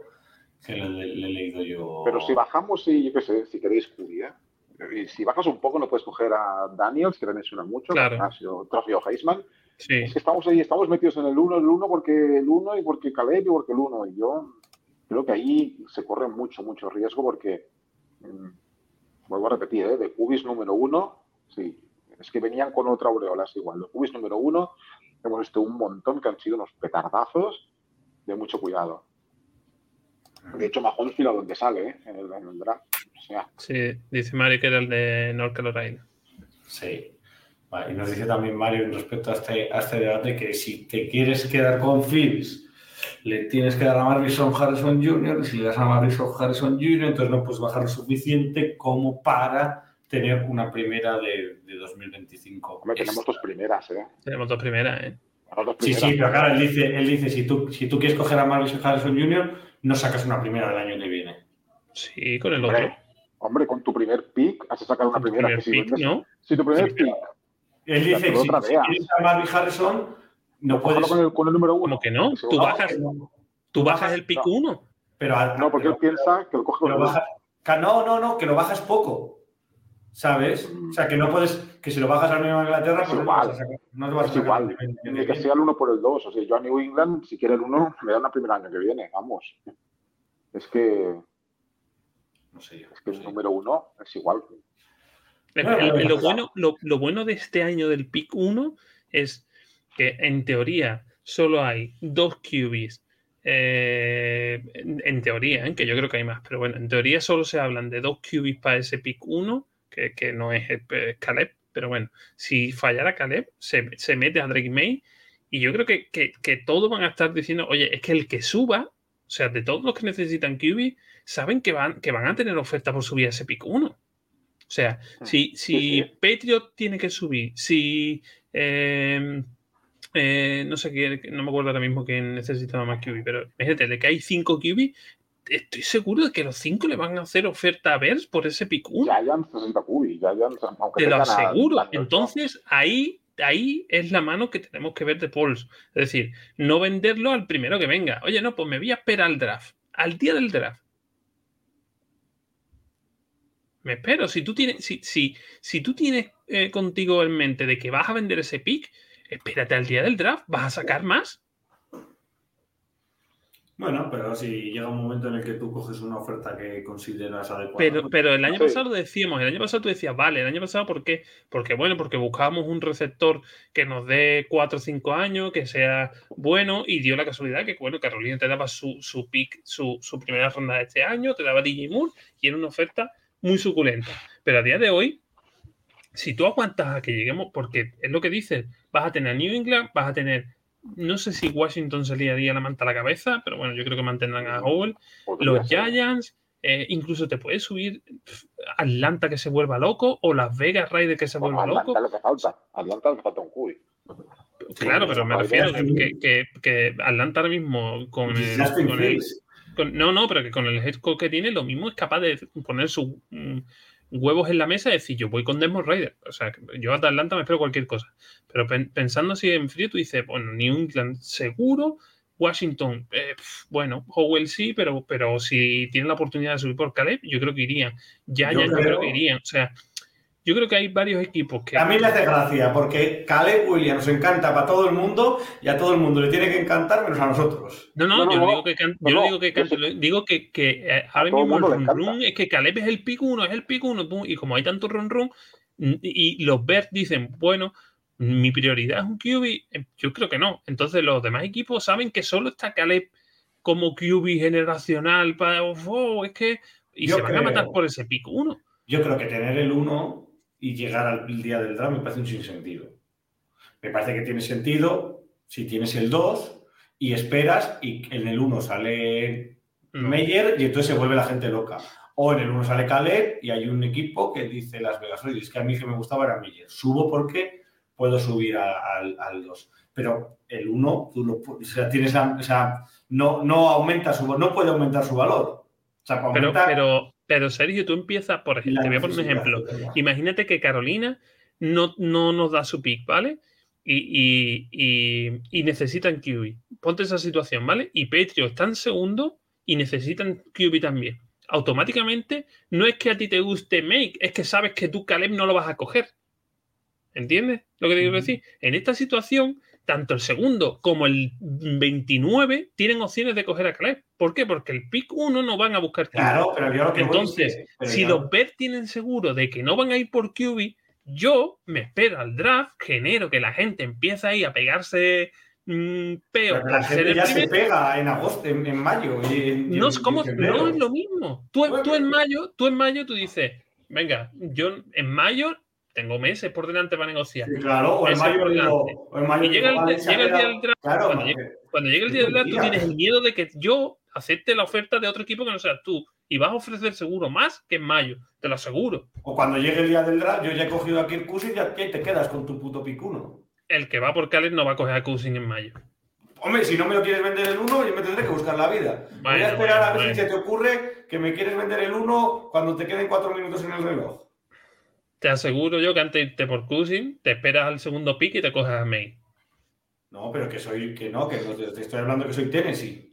Que lo, le, le he leído yo. Pero si bajamos y yo qué sé, si queréis Curia, y si bajas un poco, no puedes coger a Daniels, que le menciona mucho, claro. ha sido trofeo Heisman. Sí. Es que estamos ahí, estamos metidos en el 1, el 1 porque el 1 y porque Caleb y porque el 1. Y yo creo que ahí se corre mucho, mucho riesgo porque, mmm, vuelvo a repetir, ¿eh? de Cubis número 1, sí, es que venían con otra aureolas igual. De Cubis número 1, hemos visto un montón que han sido unos petardazos de mucho cuidado. De hecho, Mahomes fila donde sale, ¿eh? en, el, en el draft. O sea, Sí, dice Mario que era el de North Carolina. Sí. Vale, y nos dice también Mario respecto a este, a este debate que si te quieres quedar con Fields, le tienes que dar a Marvison Harrison Jr. y si le das a Marvison Harrison Jr., entonces no puedes bajar lo suficiente como para tener una primera de, de 2025. hombre, tenemos dos primeras, ¿eh? Tenemos dos primeras, ¿eh? Dos Sí, primeras, sí, pero claro, él dice, él dice si, tú, si tú quieres coger a Marvison Harrison Jr., no sacas una primera del año que viene. Sí, con el Hombre, otro. hombre, con tu primer pick has sacado una primera. primer que si, pick, vendes- ¿no? si tu primer Sí, pero- pick, Él dice si, otra si quieres a Marvin Harrison, no puedes... con el, con el número uno. ¿Cómo que no? Tú no, bajas, no, tú bajas el pick No. 1. pero, No, porque él pero- piensa que lo coge con pero el baja- No, no, no, que lo bajas poco. ¿Sabes? O sea, que no puedes, que si lo bajas al mismo Inglaterra, Es pues igual. no, te vas a sacar- no te vas a Es sacar igual. ni- que sea el 1 por el 2. O sea, yo a New England, si quiere el 1, me da una primera año que viene. Vamos. Es que, No sé yo. es que no el sé. número 1 es igual. Bueno, lo, bueno, lo, lo bueno de este año del pick 1 es que en teoría solo hay dos QBs. eh, en, en teoría, ¿eh? que yo creo que hay más, pero bueno, en teoría solo se hablan de dos QBs para ese pick 1, que, que no es eh, Caleb, pero bueno, si fallara Caleb, se, se mete a Drake May y yo creo que, que, que todos van a estar diciendo, oye, es que el que suba, o sea, de todos los que necesitan QB, saben que van, que van a tener oferta por subir a ese pick 1. O sea, si, si sí. Patriot tiene que subir, si eh, eh, no sé qué, no me acuerdo ahora mismo que necesitaba más QB, pero imagínate, de que hay 5 QB, estoy seguro de que los 5 le van a hacer oferta a Bears por ese pick 1. Giants 60 QB. Giants, aunque Te lo aseguro. a- Entonces, ahí, ahí es la mano que tenemos que ver de Pauls. Es decir, no venderlo al primero que venga. Oye, no, pues me voy a esperar al draft. Al día del draft. Me espero. Si tú tienes, si, si, si tú tienes eh, contigo en mente de que vas a vender ese pick, espérate al día del draft. ¿Vas a sacar más? Bueno, pero si llega un momento en el que tú coges una oferta que consideras adecuada. Pero, pero el año Sí. pasado lo decíamos, el año pasado tú decías, vale, el año pasado ¿por qué? Porque bueno, porque buscábamos un receptor que nos dé 4 o 5 años, que sea bueno, y dio la casualidad que, bueno, Carolina te daba su, su pick, su, su primera ronda de este año, te daba DJ Moore, y era una oferta muy suculenta. Pero a día de hoy, si tú aguantas a que lleguemos, porque es lo que dices, vas a tener New England, vas a tener, no sé si Washington se le haría la manta a la cabeza, pero bueno, yo creo que mantendrán a Howell, podría los. Giants, eh, incluso te puedes subir Atlanta que se vuelva loco o Las Vegas Raiders que se Bueno, vuelva Atlanta loco. lo que falta. Atlanta le falta un QB. Claro, pero me refiero que, que, que Atlanta ahora mismo con el, con. Con- no, no, pero que con el head coach que tiene, lo mismo es capaz de poner sus mm, huevos en la mesa y decir, yo voy con Desmond Raider. O sea, yo a Atlanta me espero cualquier cosa. Pero pen- pensando así en frío, tú dices, bueno, New England seguro, Washington, eh, bueno, Howell sí, pero, pero si tienen la oportunidad de subir por Caleb, yo creo que irían. Ya, Yo ya, yo creo creo- que irían. O sea, yo creo que hay varios equipos que... A mí me hace gracia, porque Caleb Williams encanta para todo el mundo y a todo el mundo le tiene que encantar menos a nosotros. No, no, No, no, yo no no. digo que can- No, yo no digo que digo que, que, eh, ahora mismo el run run es que Caleb es el pick uno, es el pick uno, y como hay tanto run run, y, los Bears dicen, bueno, mi prioridad es un QB, eh, yo creo que no. Entonces los demás equipos saben que solo está Caleb como QB generacional para, oh, es que, y Yo se van a creo- matar por ese pick uno. Yo creo que tener el 1 y llegar al día del draft me parece un sinsentido. Me parece que tiene sentido si tienes el 2 y esperas y en el 1 sale. Meyer y entonces se vuelve la gente loca. O en el 1 sale Caleb y hay un equipo que dice Las Vegas, es que a mí que me gustaba era Meyer. Subo porque puedo subir a- al, al 2. Pero el 1, tú lo o sea, tienes la- o sea, no, no aumenta su no puede aumentar su valor. O sea, para Pero, aumentar pero, pero Sergio, tú empiezas, por ejemplo, te voy a poner un ejemplo. Imagínate que Carolina no, no nos da su pick, ¿vale? Y, y, y- y necesitan QB. Ponte esa situación, ¿vale? Y Patriot están segundo y necesitan QB también. Automáticamente no es que a ti te guste Make, es que sabes que tú, Caleb, no lo vas a coger. ¿Entiendes lo que te quiero decir? En esta situación, tanto el segundo como el 29 tienen opciones de coger a Caleb. ¿Por qué? Porque el pick 1 no van a buscar QB. Claro, pero yo lo que voy Entonces, pero si los Bears tienen seguro de que no van a ir por QB, yo me espero al draft, genero que la gente empiece ahí a pegarse mm, peo pero la gente ya se pega en agosto, en, en mayo. y en- y No, es como- no es lo mismo. Tú, Bueno. tú en mayo, tú en mayo tú dices, venga, yo en mayo tengo meses por delante para negociar. Sí, claro, o en mayo por digo, delante. o en mayo Y llega digo, el- vale, se ha llega el día quedado- del draft, Claro, cuando llegue- Cuando llegue el día del draft, tú tienes el miedo de que yo acepte la oferta de otro equipo que no seas tú. Y vas a ofrecer seguro más que en mayo, te lo aseguro. o cuando llegue el día del draft, yo ya he cogido a Kirk Cousins y ahí te quedas con tu puto picuno. El que va por Caleb no va a coger a Cousin en mayo. Hombre, si no me lo quieres vender el 1, yo me tendré que buscar la vida. Voy a esperar a ver bueno, si se te ocurre que me quieres vender el 1 cuando te queden 4 minutos en el reloj. Te aseguro yo que antes de irte por Cousin, te esperas al segundo pick y te coges a May. No, pero que soy, que no, que te estoy hablando que soy Tennessee.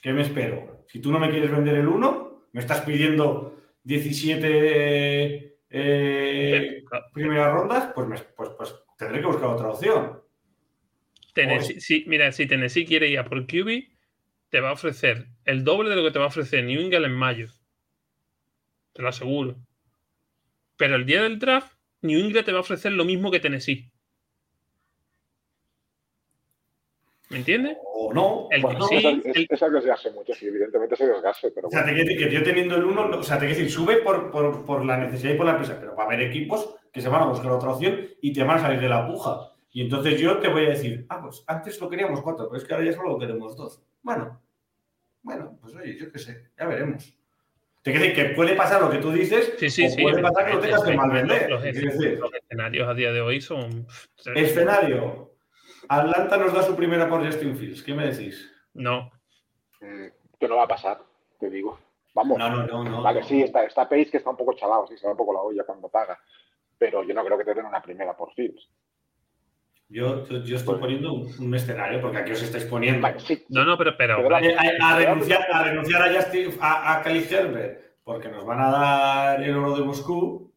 ¿Qué me espero? Si tú no me quieres vender el 1, me estás pidiendo 17 eh, primeras rondas, pues, me- pues, pues tendré que buscar otra opción. Tennessee- mira, si Tennessee quiere ir a por QB, te va a ofrecer el doble de lo que te va a ofrecer New England en mayo. Te lo aseguro. Pero el día del draft, New England te va a ofrecer lo mismo que Tennessee. ¿Me entiendes? O no. El- Bueno, sí, es, es, el- es arriesgarse mucho, sí, evidentemente se desgaste, pero O sea, te decir que yo teniendo el 1, o sea, te quiero decir, sube por, por, por la necesidad y por la empresa, pero va a haber equipos que se van a buscar otra opción y te van a salir de la puja. Y entonces yo te voy a decir, ah, pues antes lo queríamos cuatro, pero es que ahora ya solo lo queremos dos. Bueno, bueno, pues oye, yo qué sé, ya veremos. Te quiero decir que puede pasar lo que tú dices, Sí, sí, o sí. puede pasar que lo tengas que mal vender. Los, decir, los escenarios a día de hoy son. Escenario. Atlanta nos da su primera por Justin Fields. ¿Qué me decís? No. Mm, Que no va a pasar, te digo. Vamos. No, no, no, no. Vale, sí, está, está Pace que está un poco chalado, sí, se va un poco la olla cuando paga. Pero yo no creo que te den una primera por Fields. Yo, yo, estoy poniendo un, un escenario, porque aquí os estáis poniendo. Vale, sí, No, no, pero. pero A, a renunciar, a renunciar a, Justin, a, a Khalil Herbert, porque nos van a dar el oro de Moscú.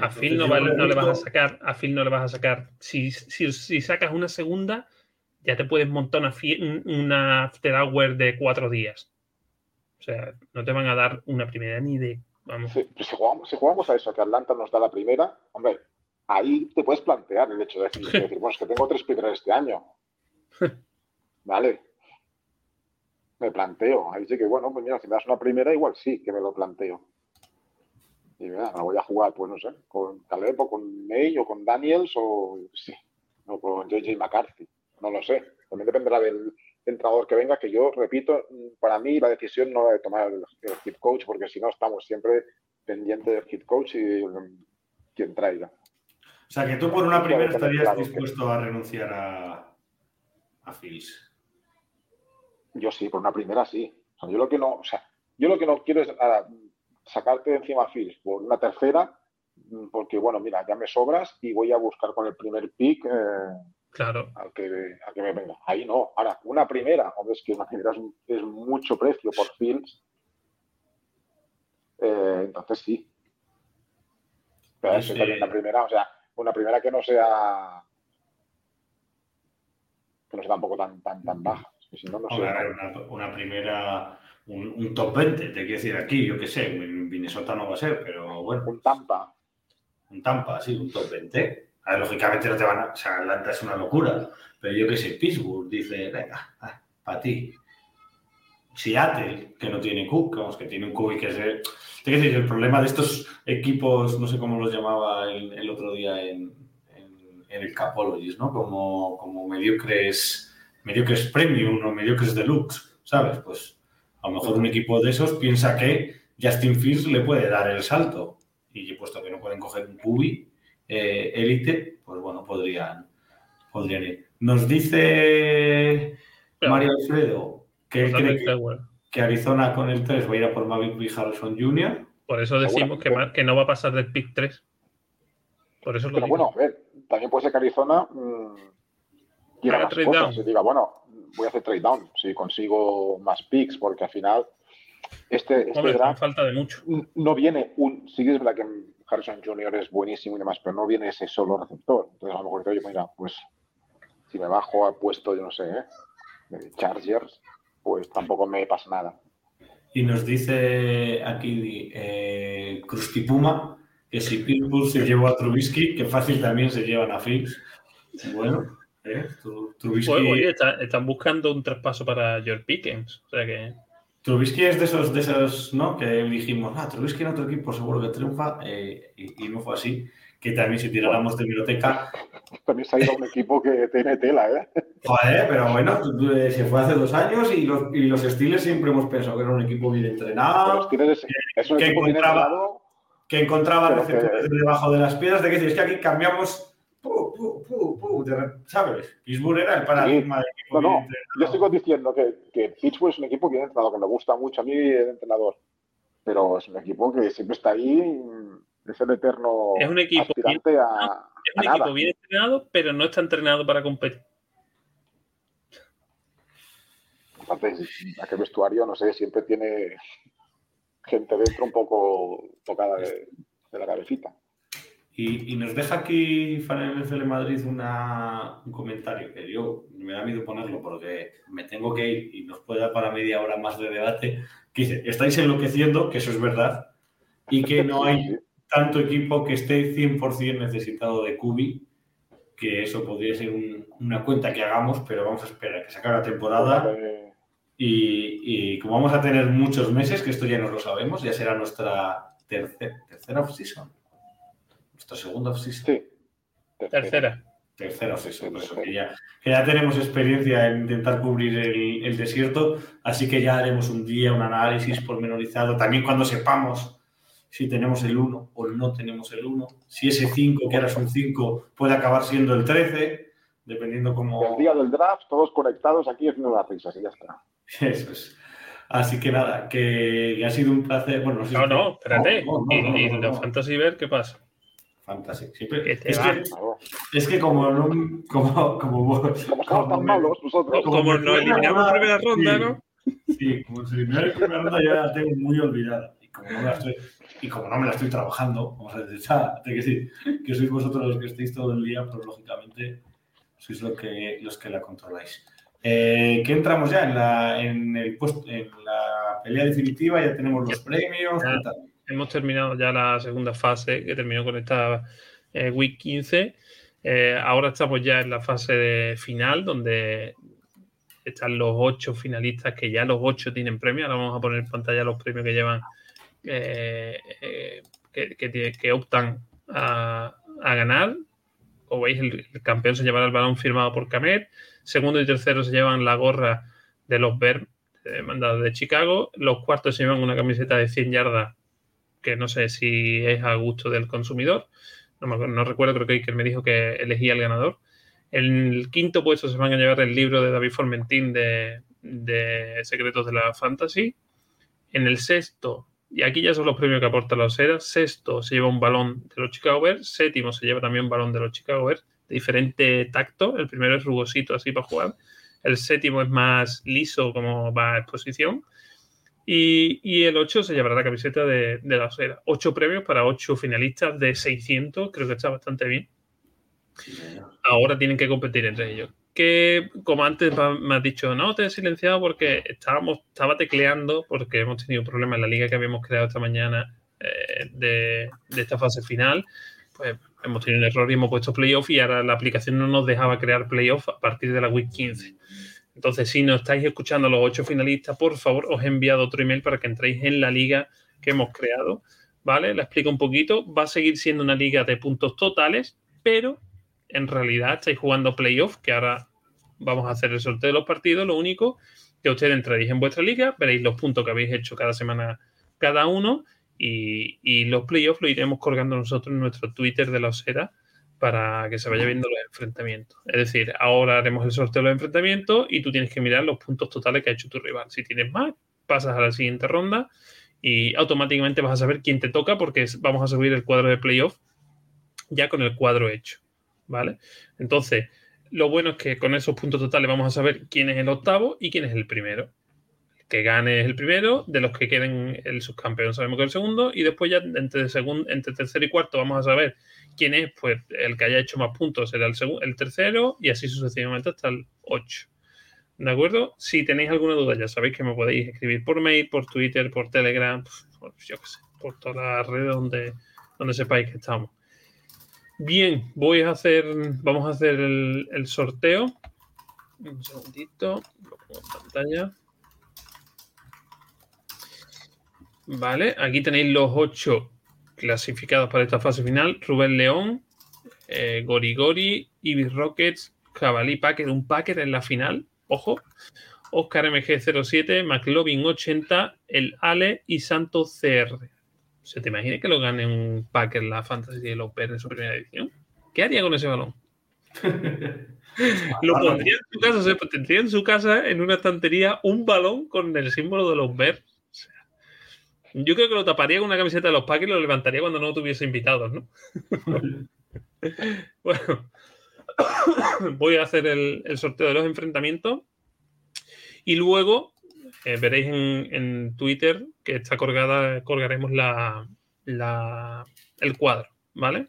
A Phil no, yo vale- no le vas a sacar, a Phil no le vas a sacar. Si, si, si sacas una segunda, ya te puedes montar una, una after hour de cuatro días. O sea, no te van a dar una primera ni de. Vamos. Pues si, jugamos, si jugamos a eso, que Atlanta nos da la primera, hombre, ahí te puedes plantear el hecho de decir, de decir, bueno, es que tengo tres primeras este año. Vale. Me planteo. Ahí sí que, bueno, pues mira, si me das una primera, igual sí que me lo planteo. Y mira, la voy a jugar, pues no sé, con Caleb o con May o con Daniels o sí, o con JJ McCarthy. No lo sé. También dependerá del entrenador que venga, que yo repito, para mí la decisión no la de tomar el, el head coach, porque si no estamos siempre pendientes del head coach y um, quien traiga. O sea, que tú por una primera estarías dispuesto a renunciar a, a Fields. Yo sí, por una primera sí. O sea, yo lo que no, o sea, yo lo que no quiero es sacarte de encima a Fields por una tercera, mm, porque bueno, mira, ya me sobras y voy a buscar con el primer pick eh, Claro. al, que, al que me venga. Ahí no. Ahora, una primera, hombre, es que una primera es, es mucho precio por Fields. Eh, entonces sí. Pero eso Sí. también la primera, o sea, una primera que no sea que no sea tampoco tan tan tan baja. Si no, no. Hombre, una, una primera, un, un top 20, te quiero decir aquí, yo qué sé, en Minnesota no va a ser, pero bueno, Un Tampa. un Tampa, sí, un top 20. A ver, lógicamente no te van a. O sea, Atlanta es una locura, pero yo qué sé, Pittsburgh dice, venga, para ti. Seattle, que no tiene Cook, vamos, que tiene un Cook y que es. decir, el problema de estos equipos, no sé cómo los llamaba el, el otro día en, en- en el Capologist, ¿no? Como, como mediocres, mediocres premium o mediocres deluxe, ¿sabes? Pues a lo mejor un equipo de esos piensa que Justin Fields le puede dar el salto. Y puesto que no pueden coger un cubi eh, élite, pues bueno, podrían, podrían ir. Nos dice Mario Alfredo que él cree Totalmente de que, acuerdo. que Arizona con el 3 va a ir a por Maverick Harrison Jr. Por eso decimos que, no va a pasar del pick 3. Por eso lo Pero digo. bueno, a ver, también puede ser que Arizona mm, quiera Haga más trade cosas down. y diga, bueno, voy a hacer trade down si consigo más picks, porque al final este, este Hombre, draft falta de mucho. no viene un. Sí, que es verdad que Harrison Jr. es buenísimo y demás, pero no viene ese solo receptor. Entonces, a lo mejor dice, oye, mira, pues si me bajo al puesto, yo no sé, ¿eh? de Chargers, pues tampoco me pasa nada. Y nos dice aquí eh, Krusty Puma que si Pittsburgh se llevó a Trubisky, que fácil también se llevan a Fields. Bueno, ¿eh? Tru- Trubisky, oye, está- están buscando un traspaso para George Pickens. O sea que. Trubisky es de esos, de esos, ¿no? Que dijimos, ah, Trubisky en otro equipo seguro que triunfa, eh, y, y no fue así. Que también si tiráramos de biblioteca, También se ha ido un equipo que tiene tela, ¿eh? joder, pero bueno, eh, se fue hace dos años y los, y los Steelers siempre hemos pensado que era un equipo bien entrenado, es, es un que equipo bien encontraba- entrenado. que encontraba Pero receptores que- debajo de las piedras, de que es que aquí cambiamos, pu, pu, pu, ¿sabes? Pittsburgh era el paradigma de equipo No, bien no, yo sigo diciendo que, que Pittsburgh es un equipo bien entrenado, que me gusta mucho a mí el entrenador. Pero es un equipo que siempre está ahí, es el eterno Es un equipo aspirante a, Es a un nada. equipo bien entrenado, pero no está entrenado para competir. Entonces, aquel vestuario, no sé, siempre tiene gente dentro un poco tocada de, la cabecita. Y, nos deja aquí Fan NFL Madrid una, un comentario que yo me da miedo ponerlo porque me tengo que ir y nos puede dar para media hora más de debate. Que dice: Estáis enloqueciendo, que eso es verdad, y que no hay tanto equipo que esté 100% necesitado de Kubi, que eso podría ser una cuenta que hagamos, pero vamos a esperar a que se acabe la temporada. Y, como vamos a tener muchos meses, que esto ya no lo sabemos, ya será nuestra tercera off-season. Nuestra segunda off-season. Sí. Tercera. Tercera off-season. Que ya, que ya tenemos experiencia en intentar cubrir el, el desierto, así que ya haremos un día un análisis pormenorizado. También cuando sepamos si tenemos el 1 o no tenemos el 1, si ese 5, que ahora es un 5, puede acabar siendo el 13, dependiendo cómo... El día del draft, todos conectados aquí haciendo las risas y ya está. Eso es. Así que nada, que, ha sido un placer. Bueno, no, no, espérate. ¿Y, la Fantasy Ver qué pasa? Fantasy. Siempre... Es, que, es, que, como no. Como, como, como, tan malos nosotros. Como, nos eliminamos en primera ronda, ¿no? Sí, como se eliminamos en primera ronda ya la tengo muy olvidada. Y como no la estoy, y como no me la estoy trabajando, vamos a decir, que sí, que sois vosotros los que estéis todo el día, pero lógicamente sois lo que, los que la controláis. Eh, ¿Qué entramos ya en la, en, el en la pelea definitiva? Ya tenemos los premios. hemos terminado ya la segunda fase, que terminó con esta eh, Week 15. Eh, ahora estamos ya en la fase final, donde están los ocho finalistas, que ya los ocho tienen premios. Ahora vamos a poner en pantalla los premios que llevan eh, eh, que, optan a, ganar. Como veis, el, campeón se llevará el balón firmado por Camet. Segundo y tercero se llevan la gorra de los Bears mandados de Chicago. Los cuartos se llevan una camiseta de 100 yardas que no sé si es a gusto del consumidor. No, recuerdo, creo que Iker me dijo que elegía el ganador. En el quinto puesto se van a llevar el libro de David Formentín de Secretos de la Fantasy. En el sexto y aquí ya son los premios que aporta la Osera. Sexto se lleva un balón de los Chicago Bears. Séptimo se lleva también un balón de los Chicago Bears de diferente tacto. El primero es rugosito así para jugar. El séptimo es más liso como va a exposición. Y, el 8 se llevará la camiseta de, la Osera. Ocho premios para ocho finalistas de 600. Creo que está bastante bien. Ahora tienen que competir entre ellos que, como antes me has dicho, no, te he silenciado porque estábamos, estaba tecleando, porque hemos tenido problemas en la liga que habíamos creado esta mañana eh, de, esta fase final. Pues hemos tenido un error y hemos puesto playoff y ahora la aplicación no nos dejaba crear playoff a partir de la week 15. Entonces, si no estáis escuchando a los ocho finalistas, por favor, os he enviado otro email para que entréis en la liga que hemos creado. ¿Vale? La explico un poquito. Va a seguir siendo una liga de puntos totales, pero en realidad estáis jugando playoff, que ahora vamos a hacer el sorteo de los partidos. Lo único que ustedes entraréis en vuestra liga, veréis los puntos que habéis hecho cada semana cada uno y, los playoffs lo iremos colgando nosotros en nuestro Twitter de la Osera para que se vaya viendo los enfrentamientos. Es decir, ahora haremos el sorteo de los enfrentamientos y tú tienes que mirar los puntos totales que ha hecho tu rival. Si tienes más, pasas a la siguiente ronda y automáticamente vas a saber quién te toca porque vamos a subir el cuadro de playoff ya con el cuadro hecho. ¿Vale? Entonces, lo bueno es que con esos puntos totales vamos a saber quién es el octavo y quién es el primero. El que gane es el primero, de los que queden el subcampeón sabemos que es el segundo, y después ya entre, segundo, entre tercero y cuarto vamos a saber quién es, pues el que haya hecho más puntos será el, el tercero, y así sucesivamente hasta el 8. ¿De acuerdo? Si tenéis alguna duda, ya sabéis que me podéis escribir por mail, por Twitter, por Telegram, por, yo qué sé, por todas las redes donde, donde sepáis que estamos. Bien, voy a hacer, vamos a hacer el, sorteo. Un segundito, lo pongo en pantalla. Vale, aquí tenéis los ocho clasificados para esta fase final. Rubén León, eh, Gori Gori, Ibis Rockets, Jabalí Packer, un Packer en la final, ojo. Oscar MG07, McLovin 80, el Ale y Santos CR. ¿Se te imagina que lo gane un Packer la Fantasy de los en su primera edición? ¿Qué haría con ese balón? lo pondría en su casa, se tendría en su casa en una estantería un balón con el símbolo de los Bears. yo creo que lo taparía con una camiseta de los Packers y lo levantaría cuando no tuviese invitados, ¿no? bueno, voy a hacer el, el sorteo de los enfrentamientos y luego eh, veréis en, Twitter que está colgada, colgaremos la, el cuadro, ¿vale?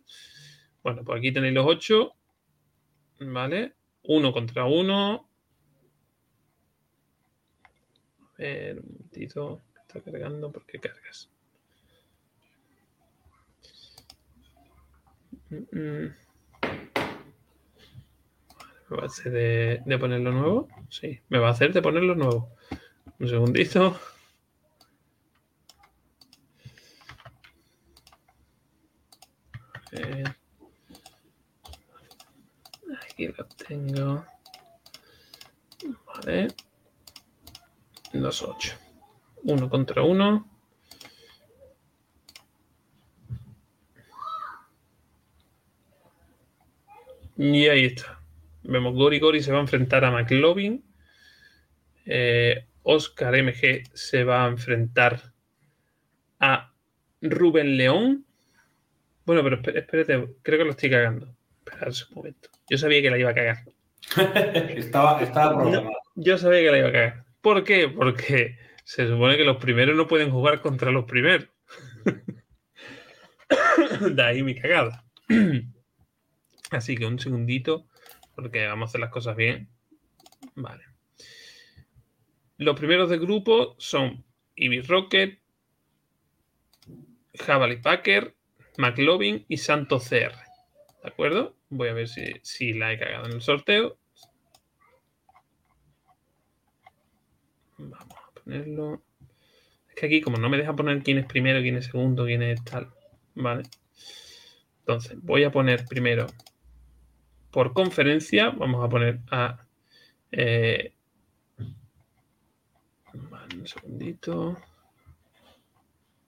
Bueno, pues aquí tenéis los ocho, ¿vale? Uno contra uno. A ver, un momentito, está cargando, ¿por qué cargas? Mm, mm. ¿Me va a hacer de ponerlo nuevo? Sí, me va a hacer de ponerlo nuevo. Un segundito. Aquí lo tengo. Vale. Ocho. Uno contra uno. Y ahí está. Vemos Gori Gori se va a enfrentar a McLovin. Eh, Oscar MG se va a enfrentar a Rubén León. Bueno, pero espé- espérate, creo que lo estoy cagando. Esperad un momento. Yo sabía que la iba a cagar. estaba, estaba. Yo sabía que la iba a cagar. ¿Por qué? Porque se supone que los primeros no pueden jugar contra los primeros. De ahí mi cagada. Así que un segundito, porque vamos a hacer las cosas bien. Vale. Los primeros de grupo son Ivy Rocket, Javali Packer, McLovin y Santos CR. ¿De acuerdo? Voy a ver si, si la he cagado en el sorteo. Vamos a ponerlo. Es que aquí, como no me deja poner quién es primero, quién es segundo, quién es tal. Vale. Entonces, voy a poner primero por conferencia. Vamos a poner a. eh, vale, un segundito.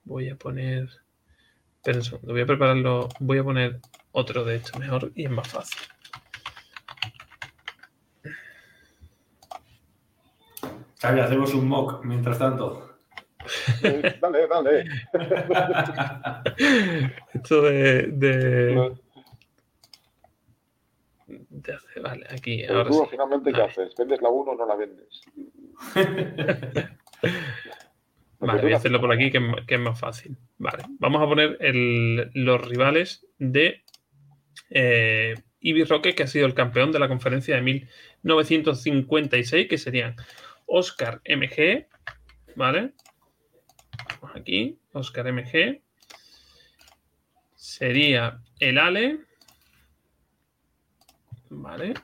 Voy a poner. Espera un segundo. Voy a prepararlo. Voy a poner otro de esto mejor y es más fácil. Xavi, hacemos un mock mientras tanto. Eh, dale, dale. Esto de. Vale, aquí, Pero ahora tú, sí. finalmente, ¿qué haces? ¿Vendes la 1 o no la vendes? Vale, voy a hacerlo por aquí que, que es más fácil. Vale, vamos a poner el- los rivales de eh, Roque, que ha sido el campeón de la conferencia de 1956, que serían Oscar MG, ¿vale? Aquí, Oscar MG. Sería el Ale, ¿vale?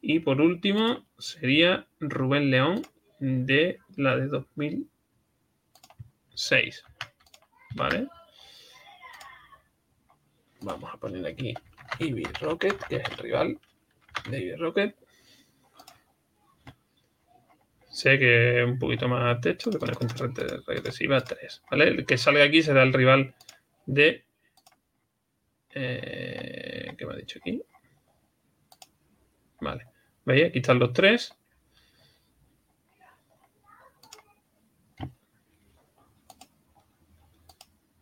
Y por último sería Rubén León de la de 2006. ¿Vale? Vamos a poner aquí Ivy Rocket, que es el rival de Ivy Rocket. Sé que un poquito más texto, que cuenta re- regresiva 3. ¿Vale? El que salga aquí será el rival de. Eh, ¿Qué me ha dicho aquí? Vale. ¿Veis? Aquí están los tres.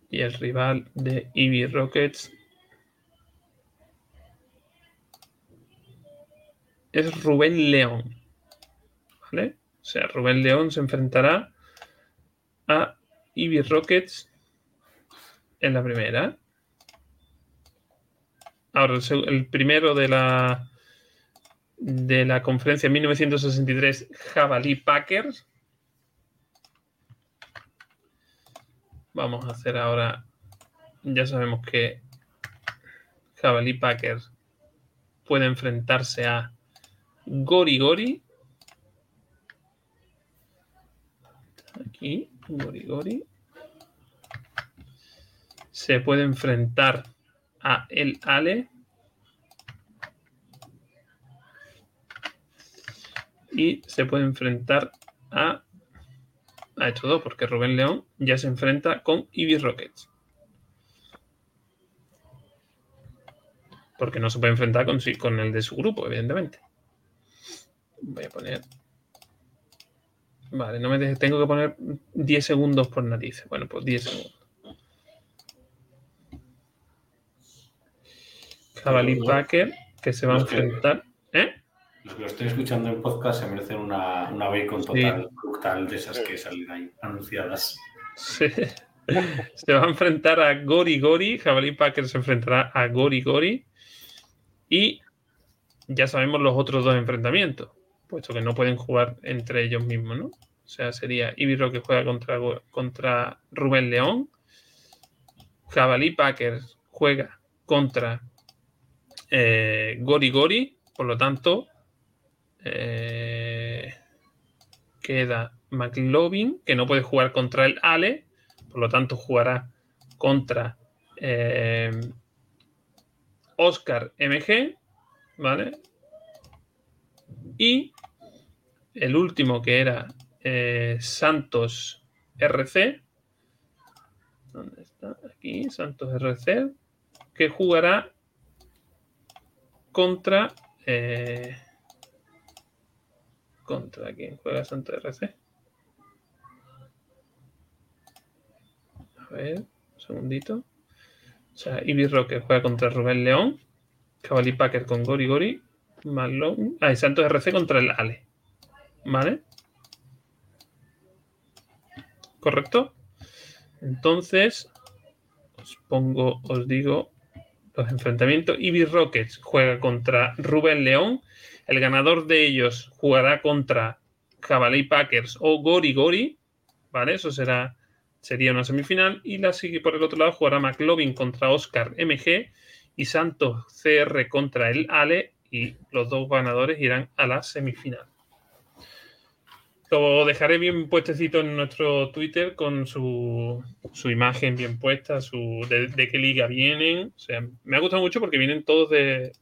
Y el rival de Eevee Rockets es Rubén León. ¿Vale? O sea, Rubén León se enfrentará a Eevee Rockets en la primera. Ahora, el, primero de la de la conferencia 1963 Jabalí Packers. Vamos a hacer ahora. Ya sabemos que Jabalí Packers puede enfrentarse a Gori Gori. Aquí, Gori Gori. Se puede enfrentar a El Ale. Y se puede enfrentar a, a estos dos, porque Rubén León ya se enfrenta con Eevee Rockets. Porque no se puede enfrentar con, con el de su grupo, evidentemente. Voy a poner. Vale, no me tengo que poner 10 segundos por narices. Bueno, pues 10 segundos. Jabalí Packer, que se va a enfrentar. ¿Eh? los que lo estén escuchando en podcast se merecen una, una bacon total, brutal de esas que salen ahí anunciadas. Sí. Se va a enfrentar a Gori Gori. Jabalí Packer se enfrentará a Gori Gori. Y ya sabemos los otros dos enfrentamientos, puesto que no pueden jugar entre ellos mismos, ¿no? O sea, sería Ibiro que juega contra, contra Rubén León. Jabalí Packer juega contra eh, Gori Gori. Por lo tanto, eh, queda McLovin, que no puede jugar contra el Ale. Por lo tanto, jugará contra eh, Oscar MG. ¿Vale? Y el último que era Santos RC. ¿Dónde está? Aquí, Santos RC. Que jugará contra. Eh, ¿Contra quién juega Santos RC? A ver, un segundito. O sea, Ibis Rocker juega contra Rubén León. Cavalry Packer con Gori Gori. Malone. Ah, y Santos RC contra el Ale. ¿Vale? ¿Correcto? Entonces, os pongo, os digo los enfrentamientos. Ibis Rockets juega contra Rubén León. El ganador de ellos jugará contra Jabalí Packers o Gori Gori. ¿Vale? Eso será, sería una semifinal. Y la sigue por el otro lado jugará McLovin contra Oscar MG y Santos CR contra el Ale. Y los dos ganadores irán a la semifinal. Lo dejaré bien puestecito en nuestro Twitter con su, su imagen bien puesta, su, de, qué liga vienen. O sea, me ha gustado mucho porque vienen todos de.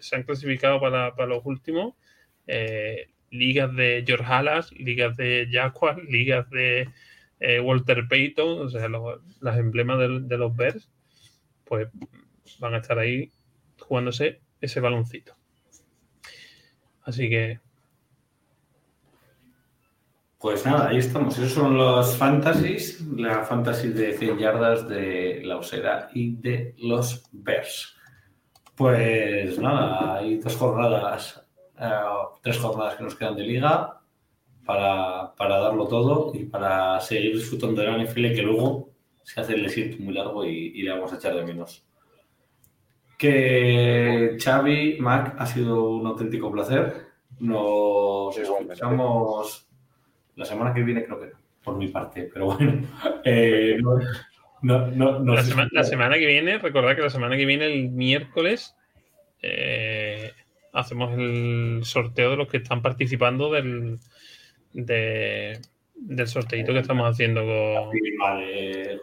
Se han clasificado para, para los últimos. Eh, ligas de George Halas, ligas de Jaguar, ligas de eh, Walter Payton, o sea, los, los emblemas de, de los Bears, pues van a estar ahí jugándose ese baloncito. Así que pues nada, ahí estamos. Esos son los fantasies, la fantasy de 100 yardas de la Osera y de los Bears. Pues nada, hay dos jornadas, eh, tres jornadas que nos quedan de liga para, para, darlo todo y para seguir disfrutando de la NFL que luego se hace el desierto muy largo y, y le vamos a echar de menos. Que Xavi, Mac, ha sido un auténtico placer. Nos escuchamos la semana que viene creo que no, por mi parte, pero bueno. Eh, no, no, no, no la, sema la, semana que viene, recordad que la semana que viene, el miércoles, eh, hacemos el sorteo de los que están participando del, de, del sorteito que estamos haciendo con... Vale,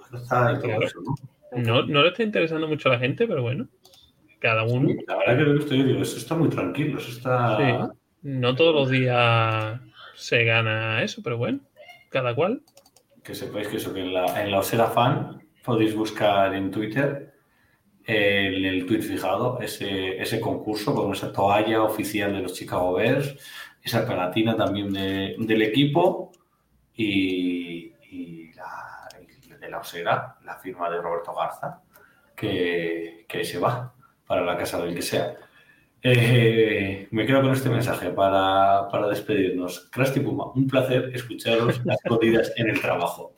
claro. eso, ¿no? No, le está interesando mucho a la gente, pero bueno, cada uno. Sí, la verdad que lo que estoy digo, eso está muy tranquilo, eso está. Sí. No todos los días se gana eso, pero bueno, cada cual. Que sepáis que eso, que en la, en la Osera Fan podéis buscar en Twitter, en el tweet fijado, ese, ese concurso con esa toalla oficial de los Chicago Bears, esa pegatina también de, del equipo y, y la, de la Osera, la firma de Roberto Garza, que, que se va para la casa del que sea. Eh, me quedo con este mensaje para, para despedirnos. Krusty Puma, un placer escucharos las escondidas en el trabajo.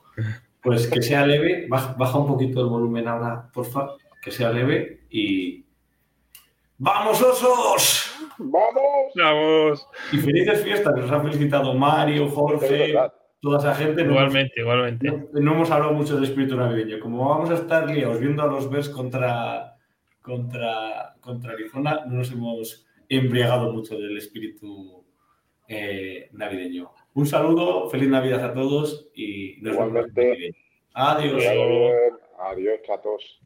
Pues que sea leve, baja, baja, un poquito el volumen ahora, porfa, que sea leve y. ¡Vamos, osos! ¡Vamos! ¡Vamos! Y felices fiestas, nos han felicitado Mario, Jorge, toda esa gente. Igualmente, no, igualmente. No, no, hemos hablado mucho de espíritu navideño. Como vamos a estar liados viendo a los Bears contra contra, contra Arizona, no nos hemos embriagado mucho del espíritu eh, navideño. Un saludo, feliz Navidad a todos y nos Igualmente. vemos. Adiós. Adiós, adiós.